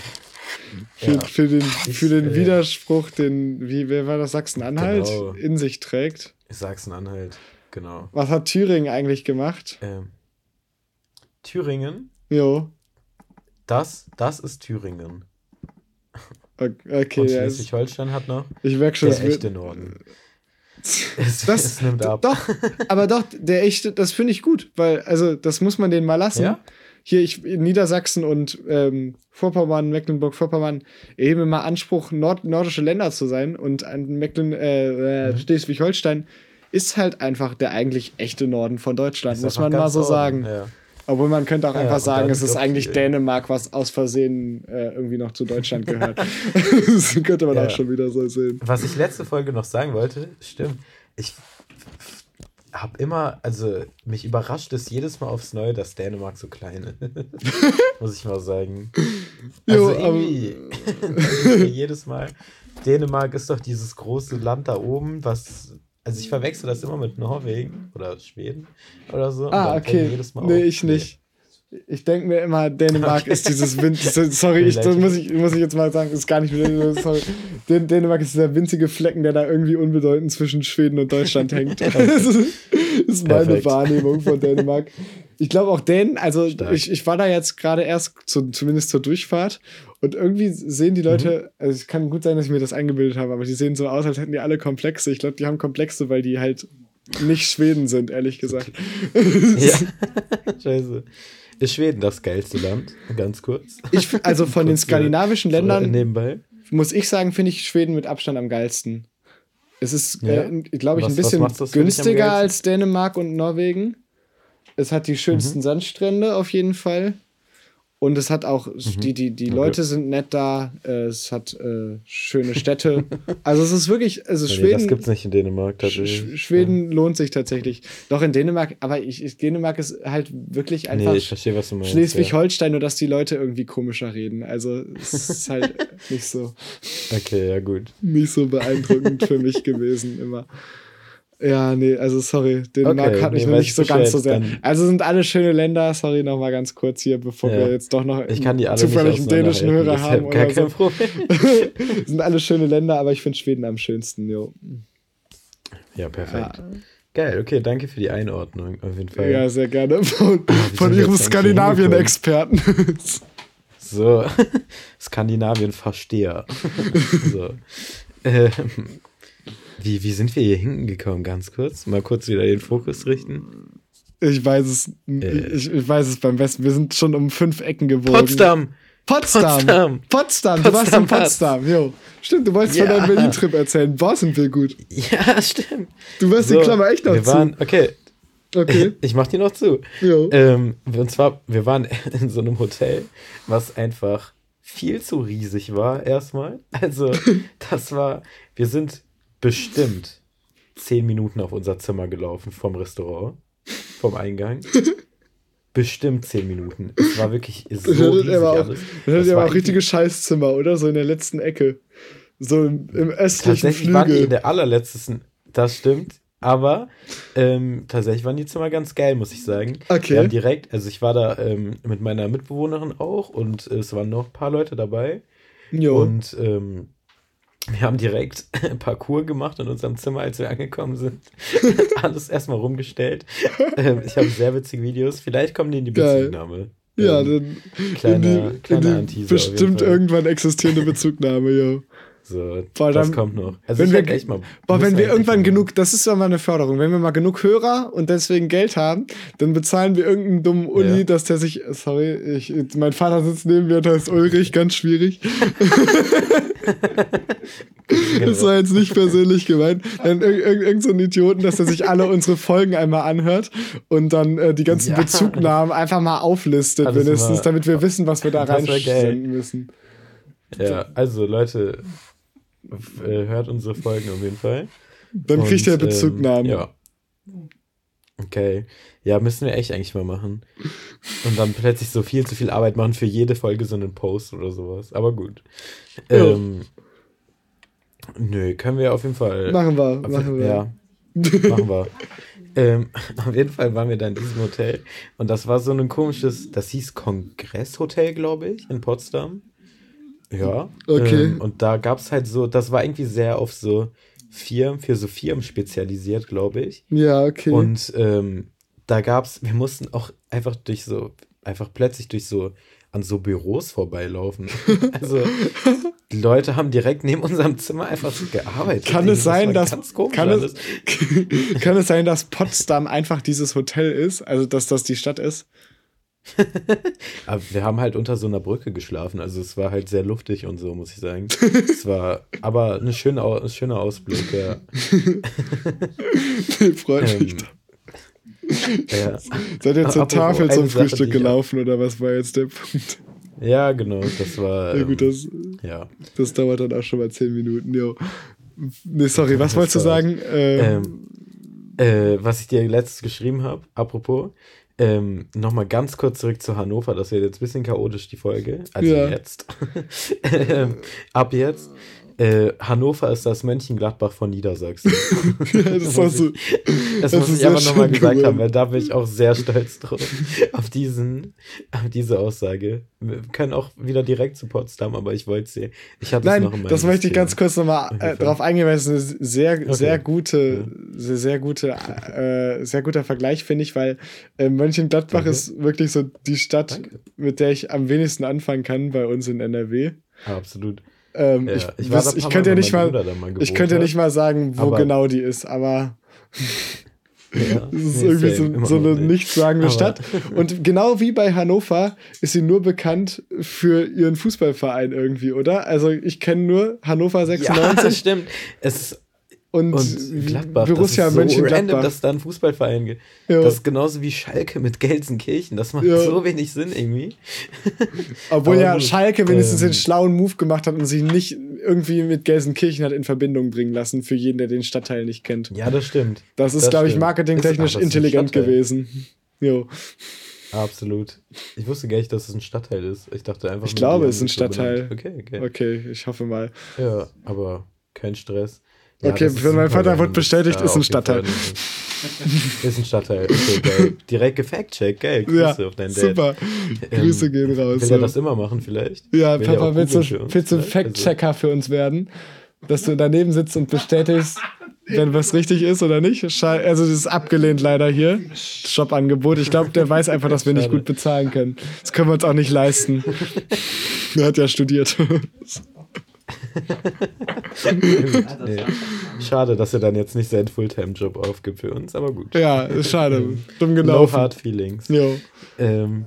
Für, Ja. für den, für Ich, den äh, Widerspruch, den, wie, wer war das, Sachsen-Anhalt, Genau. in sich trägt. Sachsen-Anhalt, genau. Was hat Thüringen eigentlich gemacht? Ähm, Thüringen, Jo. Das, das ist Thüringen. Okay, Und ja, Schleswig-Holstein hat noch ich merke schon, der echte Norden. Es, Das- es nimmt ab. Doch, aber doch, der echte, das finde ich gut, weil, also, das muss man denen mal lassen. Ja? Hier, ich, in Niedersachsen und ähm, Vorpommern, Mecklenburg-Vorpommern erheben immer Anspruch, Nord nordische Länder zu sein. Und ein Mecklen, äh, äh, Mhm. Schleswig-Holstein ist halt einfach der eigentlich echte Norden von Deutschland, Ist muss man mal so Orden, sagen. Ja. Obwohl man könnte auch Ja, einfach sagen, es ist eigentlich viel. Dänemark, was aus Versehen äh, irgendwie noch zu Deutschland gehört. das könnte man Ja. auch schon wieder so sehen. Was ich letzte Folge noch sagen wollte, stimmt. Ich habe immer, also mich überrascht es jedes Mal aufs Neue, dass Dänemark so klein ist. Muss ich mal sagen. Jo, Also aber- irgendwie, ich jedes Mal, Dänemark ist doch dieses große Land da oben, was. Also ich verwechsel das immer mit Norwegen oder Schweden oder so. Ah, okay. jedes Mal Nee, auf, ich nicht. Ich denke mir immer, Dänemark ist dieses Wind. Sorry, ich, das muss ich, muss ich jetzt mal sagen, ist gar nicht. Sorry. Dän Dänemark ist dieser winzige Flecken, der da irgendwie unbedeutend zwischen Schweden und Deutschland hängt. das ist meine Perfekt. Wahrnehmung von Dänemark. Ich glaube auch Dänen, also Stark. ich, ich war da jetzt gerade erst, zu, zumindest zur Durchfahrt, und irgendwie sehen die Leute, also es kann gut sein, dass ich mir das eingebildet habe, aber die sehen so aus, als hätten die alle Komplexe. Ich glaube, die haben Komplexe, weil die halt nicht Schweden sind, ehrlich gesagt. Ja. Scheiße. Ist Schweden das geilste Land? Ganz kurz. Ich, also von den skandinavischen so Ländern, Nebenbei. muss ich sagen, finde ich Schweden mit Abstand am geilsten. Es ist, Ja? äh, glaube ich, Was- ein bisschen günstiger als Dänemark und Norwegen. Es hat die schönsten Mhm. Sandstrände auf jeden Fall. Und es hat auch, die, die, die Mhm. Okay. Leute sind nett da. äh, Es hat äh, schöne Städte. also es ist wirklich, also Nee, das Schweden, gibt's nicht in Dänemark tatsächlich. Schweden lohnt sich tatsächlich. Doch in Dänemark, aber ich, ich, Dänemark ist halt wirklich Ja. einfach Nee, ich verstehe, was du meinst. Schleswig-Holstein, nur dass die Leute irgendwie komischer reden. Also es ist halt nicht so, ja. Okay, ja, gut. nicht so beeindruckend für mich gewesen immer. Ja, nee, also sorry, Dänemark Okay, hat mich nee, noch nicht ich so ganz so sehr. Also sind alle schöne Länder, sorry nochmal ganz kurz hier, bevor Ja. wir jetzt doch noch Ich kann die alle zufällig einen dänischen Hörer haben gar oder so. kein Problem. sind alle schöne Länder, aber ich finde Schweden am schönsten, jo. Ja, perfekt. Ja. Geil, okay, danke für die Einordnung auf jeden Fall. Ja, sehr gerne. Von, von ihrem Skandinavien-Experten. So, Skandinavien-Versteher. so. Ähm, wie, wie sind wir hier hingekommen, ganz kurz? Mal kurz wieder den Fokus richten. Ich weiß es, Äh. ich, ich weiß es beim besten. Wir sind schon um fünf Ecken gewogen. Potsdam! Potsdam! Potsdam. Potsdam! Du warst in Potsdam jo. Stimmt, du wolltest Ja. von deinem Berlin-Trip erzählen. Boah, sind wir gut. Ja, stimmt. Du warst So, die Klammer echt noch wir zu. waren, okay, okay. ich mach die noch zu. Jo. Ähm, und zwar, wir waren in so einem Hotel, was einfach viel zu riesig war, erstmal. Also, das war, wir sind bestimmt zehn Minuten auf unser Zimmer gelaufen vom Restaurant, vom Eingang. Bestimmt zehn Minuten. Es war wirklich so Das riesig aber auch, alles. das Das war auch richtige Scheißzimmer, oder? So in der letzten Ecke. So im, im östlichen Tatsächlich waren die in Flügel. der allerletzten, das stimmt, aber ähm, tatsächlich waren die Zimmer ganz geil, muss ich sagen. Okay. Wir haben direkt, also ich war da ähm, mit meiner Mitbewohnerin auch und es waren noch ein paar Leute dabei. Jo. Und ähm, wir haben direkt Parcours gemacht in unserem Zimmer, als wir angekommen sind. Alles erstmal rumgestellt. ähm, ich habe sehr witzige Videos. Vielleicht kommen die in die. Bezugnahme. ja, ähm, dann kleiner- in die, kleiner in die bestimmt irgendwann existierende Bezugnahme, jo. So, Boah, das dann- kommt noch. Also wenn wir- echt mal. Boah, wenn wir irgendwann genug, das ist ja mal eine Förderung, wenn wir mal genug Hörer und deswegen Geld haben, dann bezahlen wir irgendeinen dummen Uli, Ja. dass der sich, sorry, ich, mein Vater sitzt neben mir und heißt Ulrich, ganz schwierig. Das war jetzt nicht persönlich gemeint. Dann ir ir irgend so einen Idioten, dass er sich alle unsere Folgen einmal anhört und dann äh, die ganzen Ja. Bezugnahmen einfach mal auflistet, Alles mindestens, mal- damit wir wissen, was wir da reinsenden müssen. Ja, also Leute, äh, hört unsere Folgen auf jeden Fall. Dann kriegt er Und, ähm, Bezugnahmen. ja. Okay. Ja, müssen wir echt eigentlich mal machen. Und dann plötzlich so viel zu viel Arbeit machen für jede Folge so einen Post oder sowas. Aber gut. Ja. Ähm, nö, können wir auf jeden Fall. Machen wir, machen wir. Ja, machen wir. Ähm, auf jeden Fall waren wir da in diesem Hotel und das war so ein komisches, das hieß Kongresshotel, glaube ich, in Potsdam. Ja. Okay. Ähm, und da gab es halt so, das war irgendwie sehr auf so Firmen, für so Firmen spezialisiert, glaube ich. Ja, okay. Und ähm, da gab's, wir mussten auch einfach durch so, einfach plötzlich durch so, an so Büros vorbeilaufen. also, die Leute haben direkt neben unserem Zimmer einfach so gearbeitet. kann es sein, dass kann es, kann es sein, dass Potsdam einfach dieses Hotel ist, also dass das die Stadt ist? Aber wir haben halt unter so einer Brücke geschlafen, also es war halt sehr luftig und so, muss ich sagen. es war aber eine schöne, Au- ein schöner Ausblick, ja. Freut mich. Ähm, ja. Seid ihr zur Tafel zum Sache, Frühstück gelaufen oder was war jetzt der Punkt? ja, genau, das war. Ja gut, ähm, das, ja. das dauert dann auch schon mal zehn Minuten. Jo. Nee, sorry, was Das wolltest du sagen? Ähm, Äh, was ich dir letztes geschrieben habe, apropos, ähm, nochmal ganz kurz zurück zu Hannover, das wird jetzt ein bisschen chaotisch, die Folge. Also Ja. jetzt. ähm, ab jetzt. Äh, Hannover ist das Mönchengladbach von Niedersachsen. ja, das war so. Das, Das muss ich sehr aber nochmal gesagt geworden. haben, weil da bin ich auch sehr stolz drauf. auf, diesen, auf diese Aussage. Wir können auch wieder direkt zu Potsdam, aber ich wollte sie. Ich hatte es noch in Nein, das möchte ich ganz kurz nochmal äh, Okay. darauf eingehen, weil es eine sehr, sehr Okay. gute, sehr, sehr gute, äh, sehr guter Vergleich, finde ich, weil äh, Mönchengladbach Danke. ist wirklich so die Stadt, Danke. mit der ich am wenigsten anfangen kann bei uns in NRW. Ah, absolut. Ähm, Ja, ich ich ein ich könnte ja nicht mal, ich könnte ja nicht mal sagen, wo Aber- genau die ist, aber Ja, es ist nee, irgendwie so, so eine nicht. nichtssagende Aber- Stadt. Und genau wie bei Hannover ist sie nur bekannt für ihren Fußballverein irgendwie, oder? Also ich kenne nur Hannover Ja, 96 stimmt. Es, und, und Gladbach, Borussia das ist so random, dass da ein Fußballverein gibt. Ja. Das ist genauso wie Schalke mit Gelsenkirchen. Das macht Ja. so wenig Sinn irgendwie. Obwohl ja. Schalke wenigstens Ähm. den schlauen Move gemacht hat und sich nicht irgendwie mit Gelsenkirchen hat in Verbindung bringen lassen, für jeden, der den Stadtteil nicht kennt. Ja, das stimmt. Das ist, glaube ich, marketingtechnisch Ist- intelligent gewesen. Jo. Absolut. Ich wusste gar nicht, dass es ein Stadtteil ist. Ich dachte einfach. Ich glaube, es ist ein so Stadtteil. Okay, okay. Okay, ich hoffe mal. Ja, aber kein Stress. Ja, Okay, das ist wenn mein super Vater wird bestätigt, Ja, ist ein Stadtteil. Ist ein Stadtteil. Okay, geil. Direkt gefact-check, geil. Grüße Ja, auf deinen Dad. super. Ähm, Grüße gehen raus. Will er das immer machen vielleicht? Ja, Will Papa, willst du, für willst du vielleicht? Also, Fact-Checker für uns werden? Dass du daneben sitzt und bestätigst, wenn was richtig ist oder nicht? Also, das ist abgelehnt leider hier. Das Jobangebot. Ich glaube, der weiß einfach, dass wir nicht gut bezahlen können. Das können wir uns auch nicht leisten. er hat ja studiert. Nee. Schade, dass er dann jetzt nicht seinen Fulltime-Job aufgibt für uns, aber gut. ja, ist schade. Dumm No gelaufen. hard feelings. Jo. Ähm,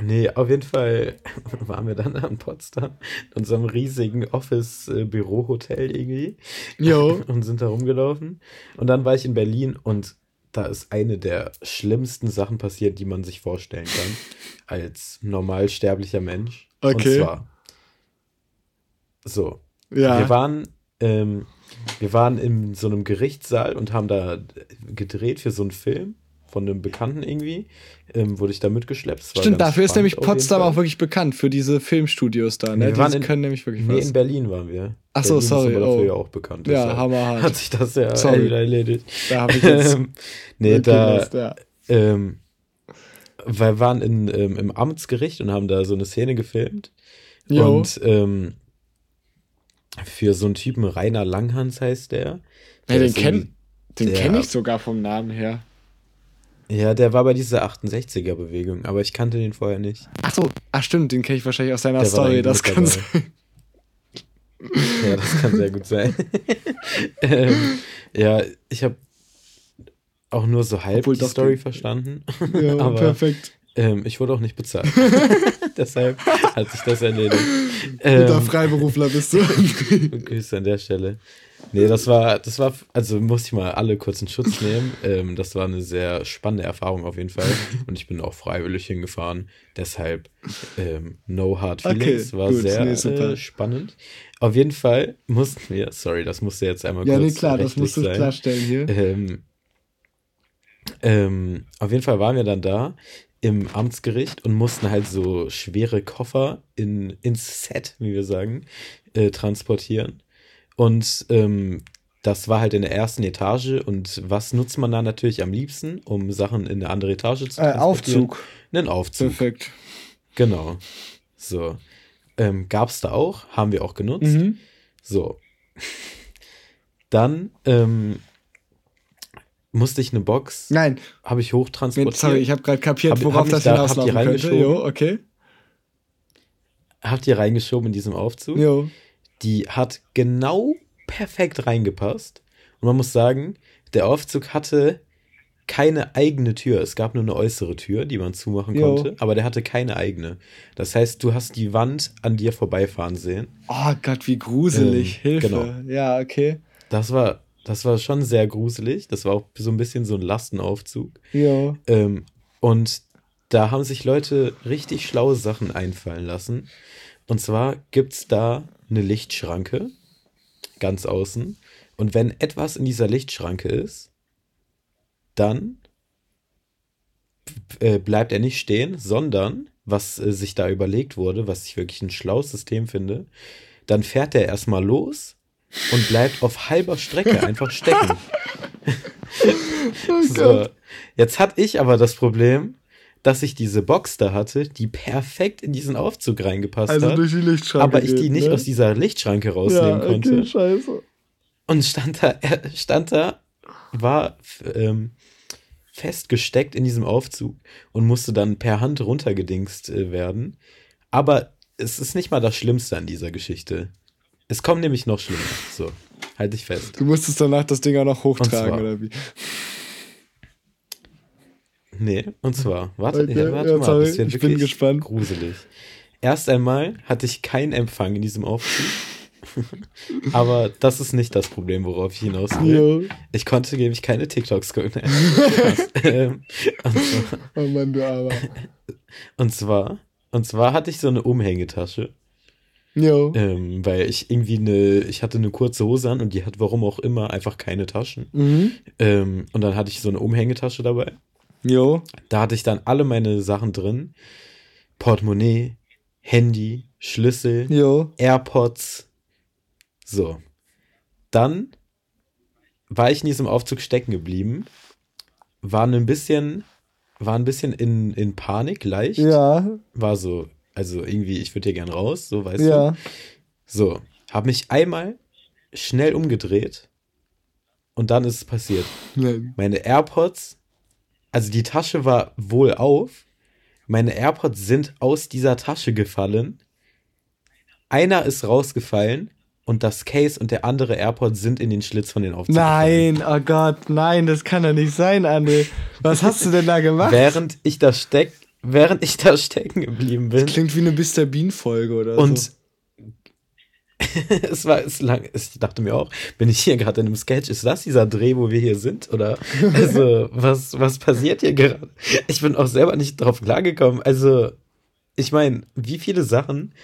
nee, auf jeden Fall waren wir dann an Potsdam in unserem riesigen Office-Büro-Hotel irgendwie Jo. und sind da rumgelaufen. Und dann war ich in Berlin und da ist eine der schlimmsten Sachen passiert, die man sich vorstellen kann als normalsterblicher Mensch. Okay. Und zwar so, Ja. wir waren, ähm, wir waren in so einem Gerichtssaal und haben da gedreht für so einen Film von einem Bekannten irgendwie. Ähm, wurde ich da mitgeschleppt. Stimmt, dafür ist nämlich Potsdam auch wirklich bekannt, für diese Filmstudios da. Ne? wir waren Die in- können nämlich wirklich Nee, was. in Berlin waren wir. Ach so, Berlin sorry, Ist aber dafür oh. ja auch bekannt. Ja, deshalb hammerhart. Hat sich das ja Sorry. wieder erledigt. Da habe ich jetzt. Ähm, nee, da, das- ja. ähm, wir waren in, ähm, im Amtsgericht und haben da so eine Szene gefilmt. Jo. Und ähm, für so einen Typen, Rainer Langhans heißt der. Ja, den ist kenn, den kenne ich sogar vom Namen her. Ja, der war bei dieser 68er-Bewegung, aber ich kannte den vorher nicht. Ach so, ach stimmt, den kenne ich wahrscheinlich aus deiner Der Story. Das kann dabei. sein. Ja, das kann sehr gut sein. ähm, ja, ich habe auch nur so halb Obwohl die Story verstanden. Ja, Aber- perfekt. Ähm, ich wurde auch nicht bezahlt. Deshalb hat sich das erledigt. Guter Ähm, Freiberufler bist du. Grüße an der Stelle. Nee, das war, das war, also musste ich mal alle kurz in Schutz nehmen. Ähm, das war eine sehr spannende Erfahrung auf jeden Fall. Und ich bin auch freiwillig hingefahren. Deshalb ähm, no hard Okay, feelings. war gut, sehr nee, äh, spannend. Auf jeden Fall mussten wir, sorry, das musste jetzt einmal ja, kurz nee, klar, das musst du klarstellen hier. Ähm, ähm, auf jeden Fall waren wir dann da im Amtsgericht und mussten halt so schwere Koffer in, ins Set, wie wir sagen, äh, transportieren. Und ähm, das war halt in der ersten Etage und was nutzt man da natürlich am liebsten, um Sachen in eine andere Etage zu äh, Aufzug. Einen Aufzug. Perfekt. Genau. So. Ähm, gab's da auch, haben wir auch genutzt. Mhm. So. Dann ähm, musste ich eine Box, Nein, habe ich hochtransportiert. sorry, ich habe gerade kapiert, Hab- worauf hab das da- hab hinauslaufen die könnte. Jo, okay. Habt ihr reingeschoben in diesem Aufzug? Jo. Die hat genau perfekt reingepasst. Und man muss sagen, der Aufzug hatte keine eigene Tür. Es gab nur eine äußere Tür, die man zumachen Jo. konnte, aber der hatte keine eigene. Das heißt, du hast die Wand an dir vorbeifahren sehen. Oh Gott, wie gruselig. Ähm, Hilfe. genau. Ja, okay. Das war, das war schon sehr gruselig. Das war auch so ein bisschen so ein Lastenaufzug. Jo. Ähm, und da haben sich Leute richtig schlaue Sachen einfallen lassen. Und zwar gibt es da eine Lichtschranke ganz außen. Und wenn etwas in dieser Lichtschranke ist, dann äh, bleibt er nicht stehen, sondern, was äh, sich da überlegt wurde, was ich wirklich ein schlaues System finde, dann fährt er erstmal los und bleibt auf halber Strecke einfach stecken. Oh So. Gott. Jetzt hatte ich aber das Problem, dass ich diese Box da hatte, die perfekt in diesen Aufzug reingepasst Also hat, durch die Lichtschranke. aber ich die geht, nicht ne? aus dieser Lichtschranke ja, rausnehmen okay, konnte. scheiße. Und stand da, er stand da, war ähm, festgesteckt in diesem Aufzug und musste dann per Hand runtergedingst äh, werden. Aber es ist nicht mal das Schlimmste an dieser Geschichte. Es kommt nämlich noch schlimmer. So, halt dich fest. Du musstest danach das Ding auch noch hochtragen, oder wie? Nee, und zwar, warte, Okay, ja, warte ja, mal, das wird ich bin gespannt. gruselig. Erst einmal hatte ich keinen Empfang in diesem Aufzug. Aber das ist nicht das Problem, worauf ich hinaus will. Jo. Ich konnte nämlich keine TikToks gucken. Spaß. Und, zwar, Oh Mann, du Armer. und zwar, und zwar hatte ich so eine Umhängetasche, Jo. ähm, weil ich irgendwie eine, ich hatte eine kurze Hose an und die hat warum auch immer einfach keine Taschen. Mhm. Ähm, und dann hatte ich so eine Umhängetasche dabei. Jo. Da hatte ich dann alle meine Sachen drin. Portemonnaie, Handy, Schlüssel, Jo. AirPods. So. Dann war ich in diesem Aufzug stecken geblieben. War ein bisschen, war ein bisschen in, in Panik, leicht. Ja. War so, also irgendwie, ich würde hier gern raus, so, weißt Ja. du. So. Hab mich einmal schnell umgedreht. Und dann ist es passiert. Nein. Meine AirPods, also die Tasche war wohl auf. Meine AirPods sind aus dieser Tasche gefallen. Einer ist rausgefallen und das Case und der andere AirPod sind in den Schlitz von den Aufzug gefallen. Nein, oh Gott, nein, das kann doch nicht sein, André. Was hast du denn da gemacht? Während ich da steck, während ich da stecken geblieben bin. Klingt wie eine Mr. Bean-Folge oder Und so. es war es lang, ich dachte mir auch, bin ich hier gerade in einem Sketch? Ist das dieser Dreh, wo wir hier sind? Oder also, was, was passiert hier gerade? Ich bin auch selber nicht drauf klargekommen. Also, ich meine, wie viele Sachen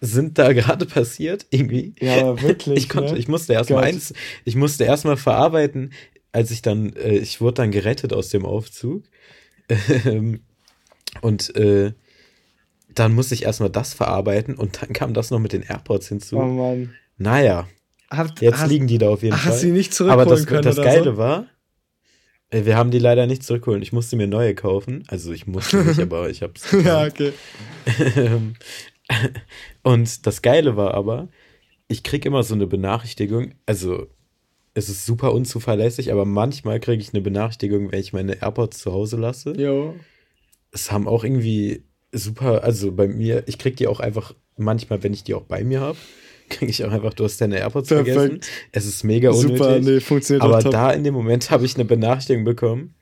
sind da gerade passiert? Irgendwie. Ja, wirklich, Ich konnte, ne? ich musste erstmal eins, ich musste erstmal verarbeiten, als ich dann, äh, ich wurde dann gerettet aus dem Aufzug. Ähm, und äh, dann musste ich erstmal das verarbeiten und dann kam das noch mit den AirPods hinzu. Oh Mann. Naja, Habt, jetzt hast, liegen die da auf jeden ach, Fall. hast du die nicht Aber zurückholen das, können das Geile so? war, äh, wir haben die leider nicht zurückholen. Ich musste mir neue kaufen. Also ich musste nicht, aber ich hab's. ja, okay. Ähm, und das Geile war aber, ich krieg immer so eine Benachrichtigung. Also es ist super unzuverlässig, aber manchmal kriege ich eine Benachrichtigung, wenn ich meine AirPods zu Hause lasse. Jo. Es haben auch irgendwie super, also bei mir, ich krieg die auch einfach manchmal, wenn ich die auch bei mir habe, kriege ich auch einfach, du hast deine AirPods Perfekt. vergessen. Es ist mega unnötig. Super, nee, funktioniert aber da in dem Moment habe ich eine Benachrichtigung bekommen.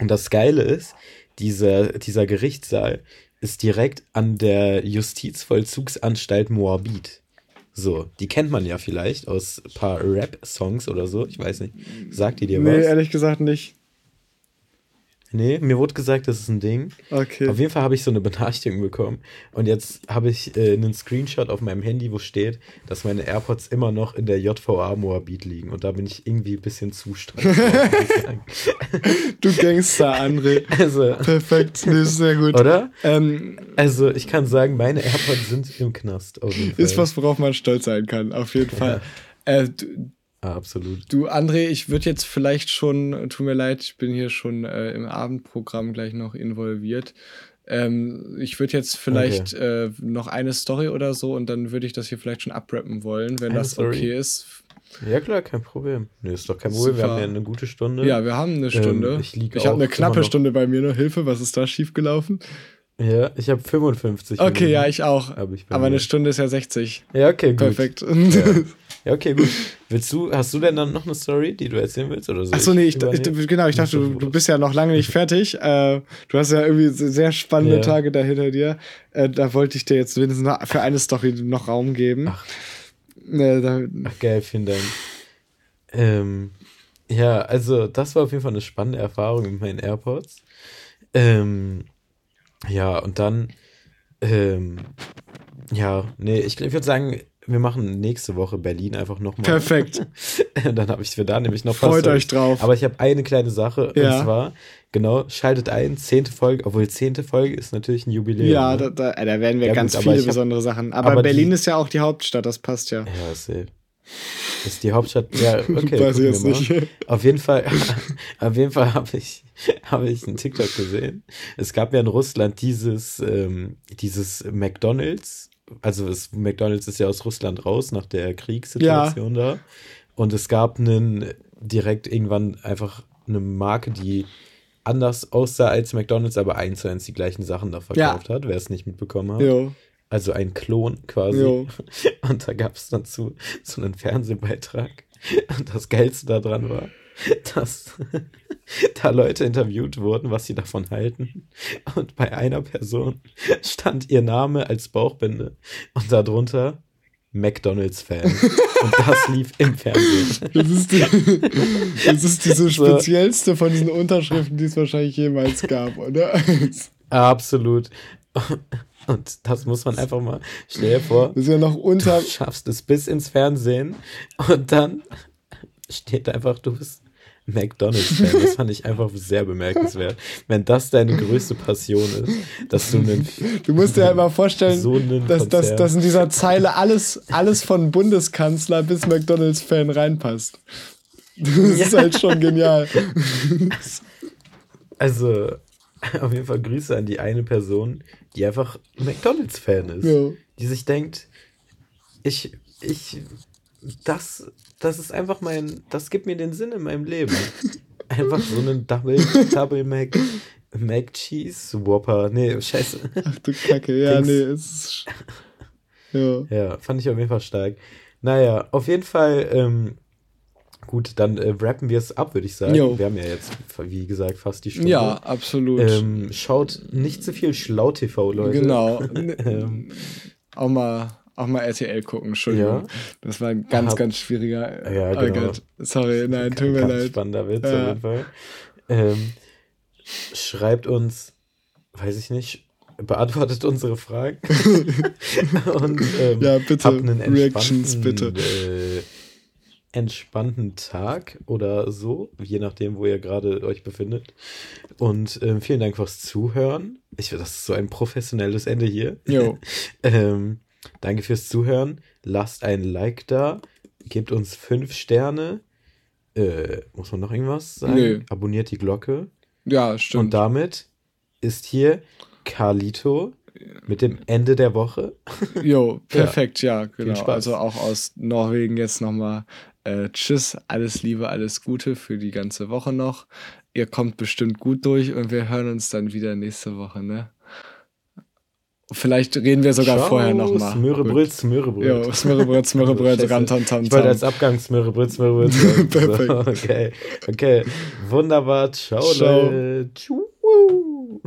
Und das Geile ist, dieser, dieser Gerichtssaal ist direkt an der Justizvollzugsanstalt Moabit. So, die kennt man ja vielleicht aus ein paar Rap-Songs oder so. Ich weiß nicht. Sagt die dir nee, was? ehrlich gesagt nicht. Nee, mir wurde gesagt, das ist ein Ding. Okay. Auf jeden Fall habe ich so eine Benachrichtigung bekommen. Und jetzt habe ich äh, einen Screenshot auf meinem Handy, wo steht, dass meine AirPods immer noch in der JVA Moabit liegen. Und da bin ich irgendwie ein bisschen zu sagen. Du Gangster, André. Also, Perfekt, nee, sehr gut. oder? Ähm, Also, ich kann sagen, meine AirPods sind im Knast. Ist was, worauf man stolz sein kann, auf jeden Fall. Äh, du, Absolut. Du, André, ich würde jetzt vielleicht schon, tut mir leid, ich bin hier schon äh, im Abendprogramm gleich noch involviert. Ähm, ich würde jetzt vielleicht okay. äh, noch eine Story oder so und dann würde ich das hier vielleicht schon abrappen wollen, wenn eine das Story? okay ist. Ja, klar, kein Problem. Nee, ist doch kein Problem. Super. Wir haben ja eine gute Stunde. Ja, wir haben eine Stunde. Ähm, ich ich habe eine knappe Stunde bei mir. Nur Hilfe, was ist da schiefgelaufen? Ja, ich habe 55. Okay, Minuten. ja, ich auch. Ich Aber mir. eine Stunde ist ja 60. Ja, okay, gut. Perfekt. Ja. ja. okay, gut. Willst du, hast du denn dann noch eine Story, die du erzählen willst? Oder so? Achso, nee, ich, ich, genau, ich dachte, du, du bist ja noch lange nicht fertig. Äh, du hast ja irgendwie sehr spannende ja. Tage da hinter dir. Äh, da wollte ich dir jetzt wenigstens noch für eine Story noch Raum geben. Ach, äh, da, Ach geil, vielen Dank. Ähm, ja, also das war auf jeden Fall eine spannende Erfahrung mit meinen AirPods. Ähm, ja, und dann, ähm, ja, nee, ich, ich würde sagen, wir machen nächste Woche Berlin einfach nochmal. Perfekt. dann habe ich für da nämlich noch Freut euch drauf. Aber ich habe eine kleine Sache ja. und zwar, genau, schaltet ein, zehnte Folge, obwohl zehnte Folge ist natürlich ein Jubiläum. Ja, ne? da, da, da, werden wir ja, ganz gut, viele besondere hab, Sachen. Aber, aber Berlin die, ist ja auch die Hauptstadt, das passt ja. Ja, safe. Ist die Hauptstadt. Ja, okay. Weiß ich jetzt nicht. Auf jeden Fall, auf jeden Fall habe ich, habe ich einen TikTok gesehen. Es gab ja in Russland dieses, ähm, dieses McDonalds. Also es, McDonalds ist ja aus Russland raus nach der Kriegssituation ja. da. Und es gab einen direkt irgendwann einfach eine Marke, die anders aussah als McDonalds, aber eins zu eins die gleichen Sachen da verkauft ja. hat, wer es nicht mitbekommen hat. Jo. Also ein Klon quasi. Jo. Und da gab es dann zu, so einen Fernsehbeitrag. Und das Geilste daran war, dass da Leute interviewt wurden, was sie davon halten. Und bei einer Person stand ihr Name als Bauchbinde und darunter McDonalds-Fan. Und das lief im Fernsehen. Das ist, die, das ist diese speziellste von diesen Unterschriften, die es wahrscheinlich jemals gab, oder? Absolut. Und das muss man einfach mal, stell dir vor, das ist ja noch unter du schaffst es bis ins Fernsehen und dann steht einfach, du bist McDonalds-Fan. Das fand ich einfach sehr bemerkenswert. Wenn das deine größte Passion ist, dass du einen. Du musst dir halt mal vorstellen, so dass, dass, dass in dieser Zeile alles, alles von Bundeskanzler bis McDonalds-Fan reinpasst. Das ja. ist halt schon genial. Also, auf jeden Fall Grüße an die eine Person, die einfach McDonalds-Fan ist. Ja. Die sich denkt, ich, ich, das, das ist einfach mein, das gibt mir den Sinn in meinem Leben. Einfach so einen Double, Double Mac, Mac Cheese Whopper. Nee, scheiße. Ach du Kacke, ja, Dings. nee, es ist. Ja. ja, fand ich auf jeden Fall stark. Naja, auf jeden Fall, ähm, Gut, dann äh, wrappen wir es ab, würde ich sagen. Jo. Wir haben ja jetzt, wie gesagt, fast die Stunde. Ja, absolut. Ähm, schaut nicht zu viel Schlau-TV, Leute. Genau. ähm, auch mal auch mal RTL gucken, Entschuldigung. Ja. Das war ein ganz, Hab, ganz schwieriger. Ja, oh genau. Gott, sorry, nein, tut mir leid. Spannender Witz ja. auf jeden Fall. Ähm, schreibt uns, weiß ich nicht, beantwortet unsere Fragen. Und ähm, ja, bitte. Reactions, bitte. Äh, entspannten Tag oder so, je nachdem, wo ihr gerade euch befindet. Und ähm, vielen Dank fürs Zuhören. Ich das ist so ein professionelles Ende hier. Jo. ähm, danke fürs Zuhören. Lasst ein Like da. Gebt uns fünf Sterne. Äh, muss man noch irgendwas sagen? Nö. Abonniert die Glocke. Ja, stimmt. Und damit ist hier Carlito mit dem Ende der Woche. Jo, perfekt, ja, ja genau. Also auch aus Norwegen jetzt nochmal äh, tschüss, alles Liebe, alles Gute für die ganze Woche noch. Ihr kommt bestimmt gut durch und wir hören uns dann wieder nächste Woche, ne? Vielleicht reden wir sogar Ciao, vorher nochmal. Smörebröt, Smörebröt. Jo, Smörebröt, Smörebröt, Rantantam. Ich wollte als Abgang Smörebröt, Smörebröt. Perfekt. So, okay, okay. Wunderbar. Ciao, Ciao. Leute. Ciao.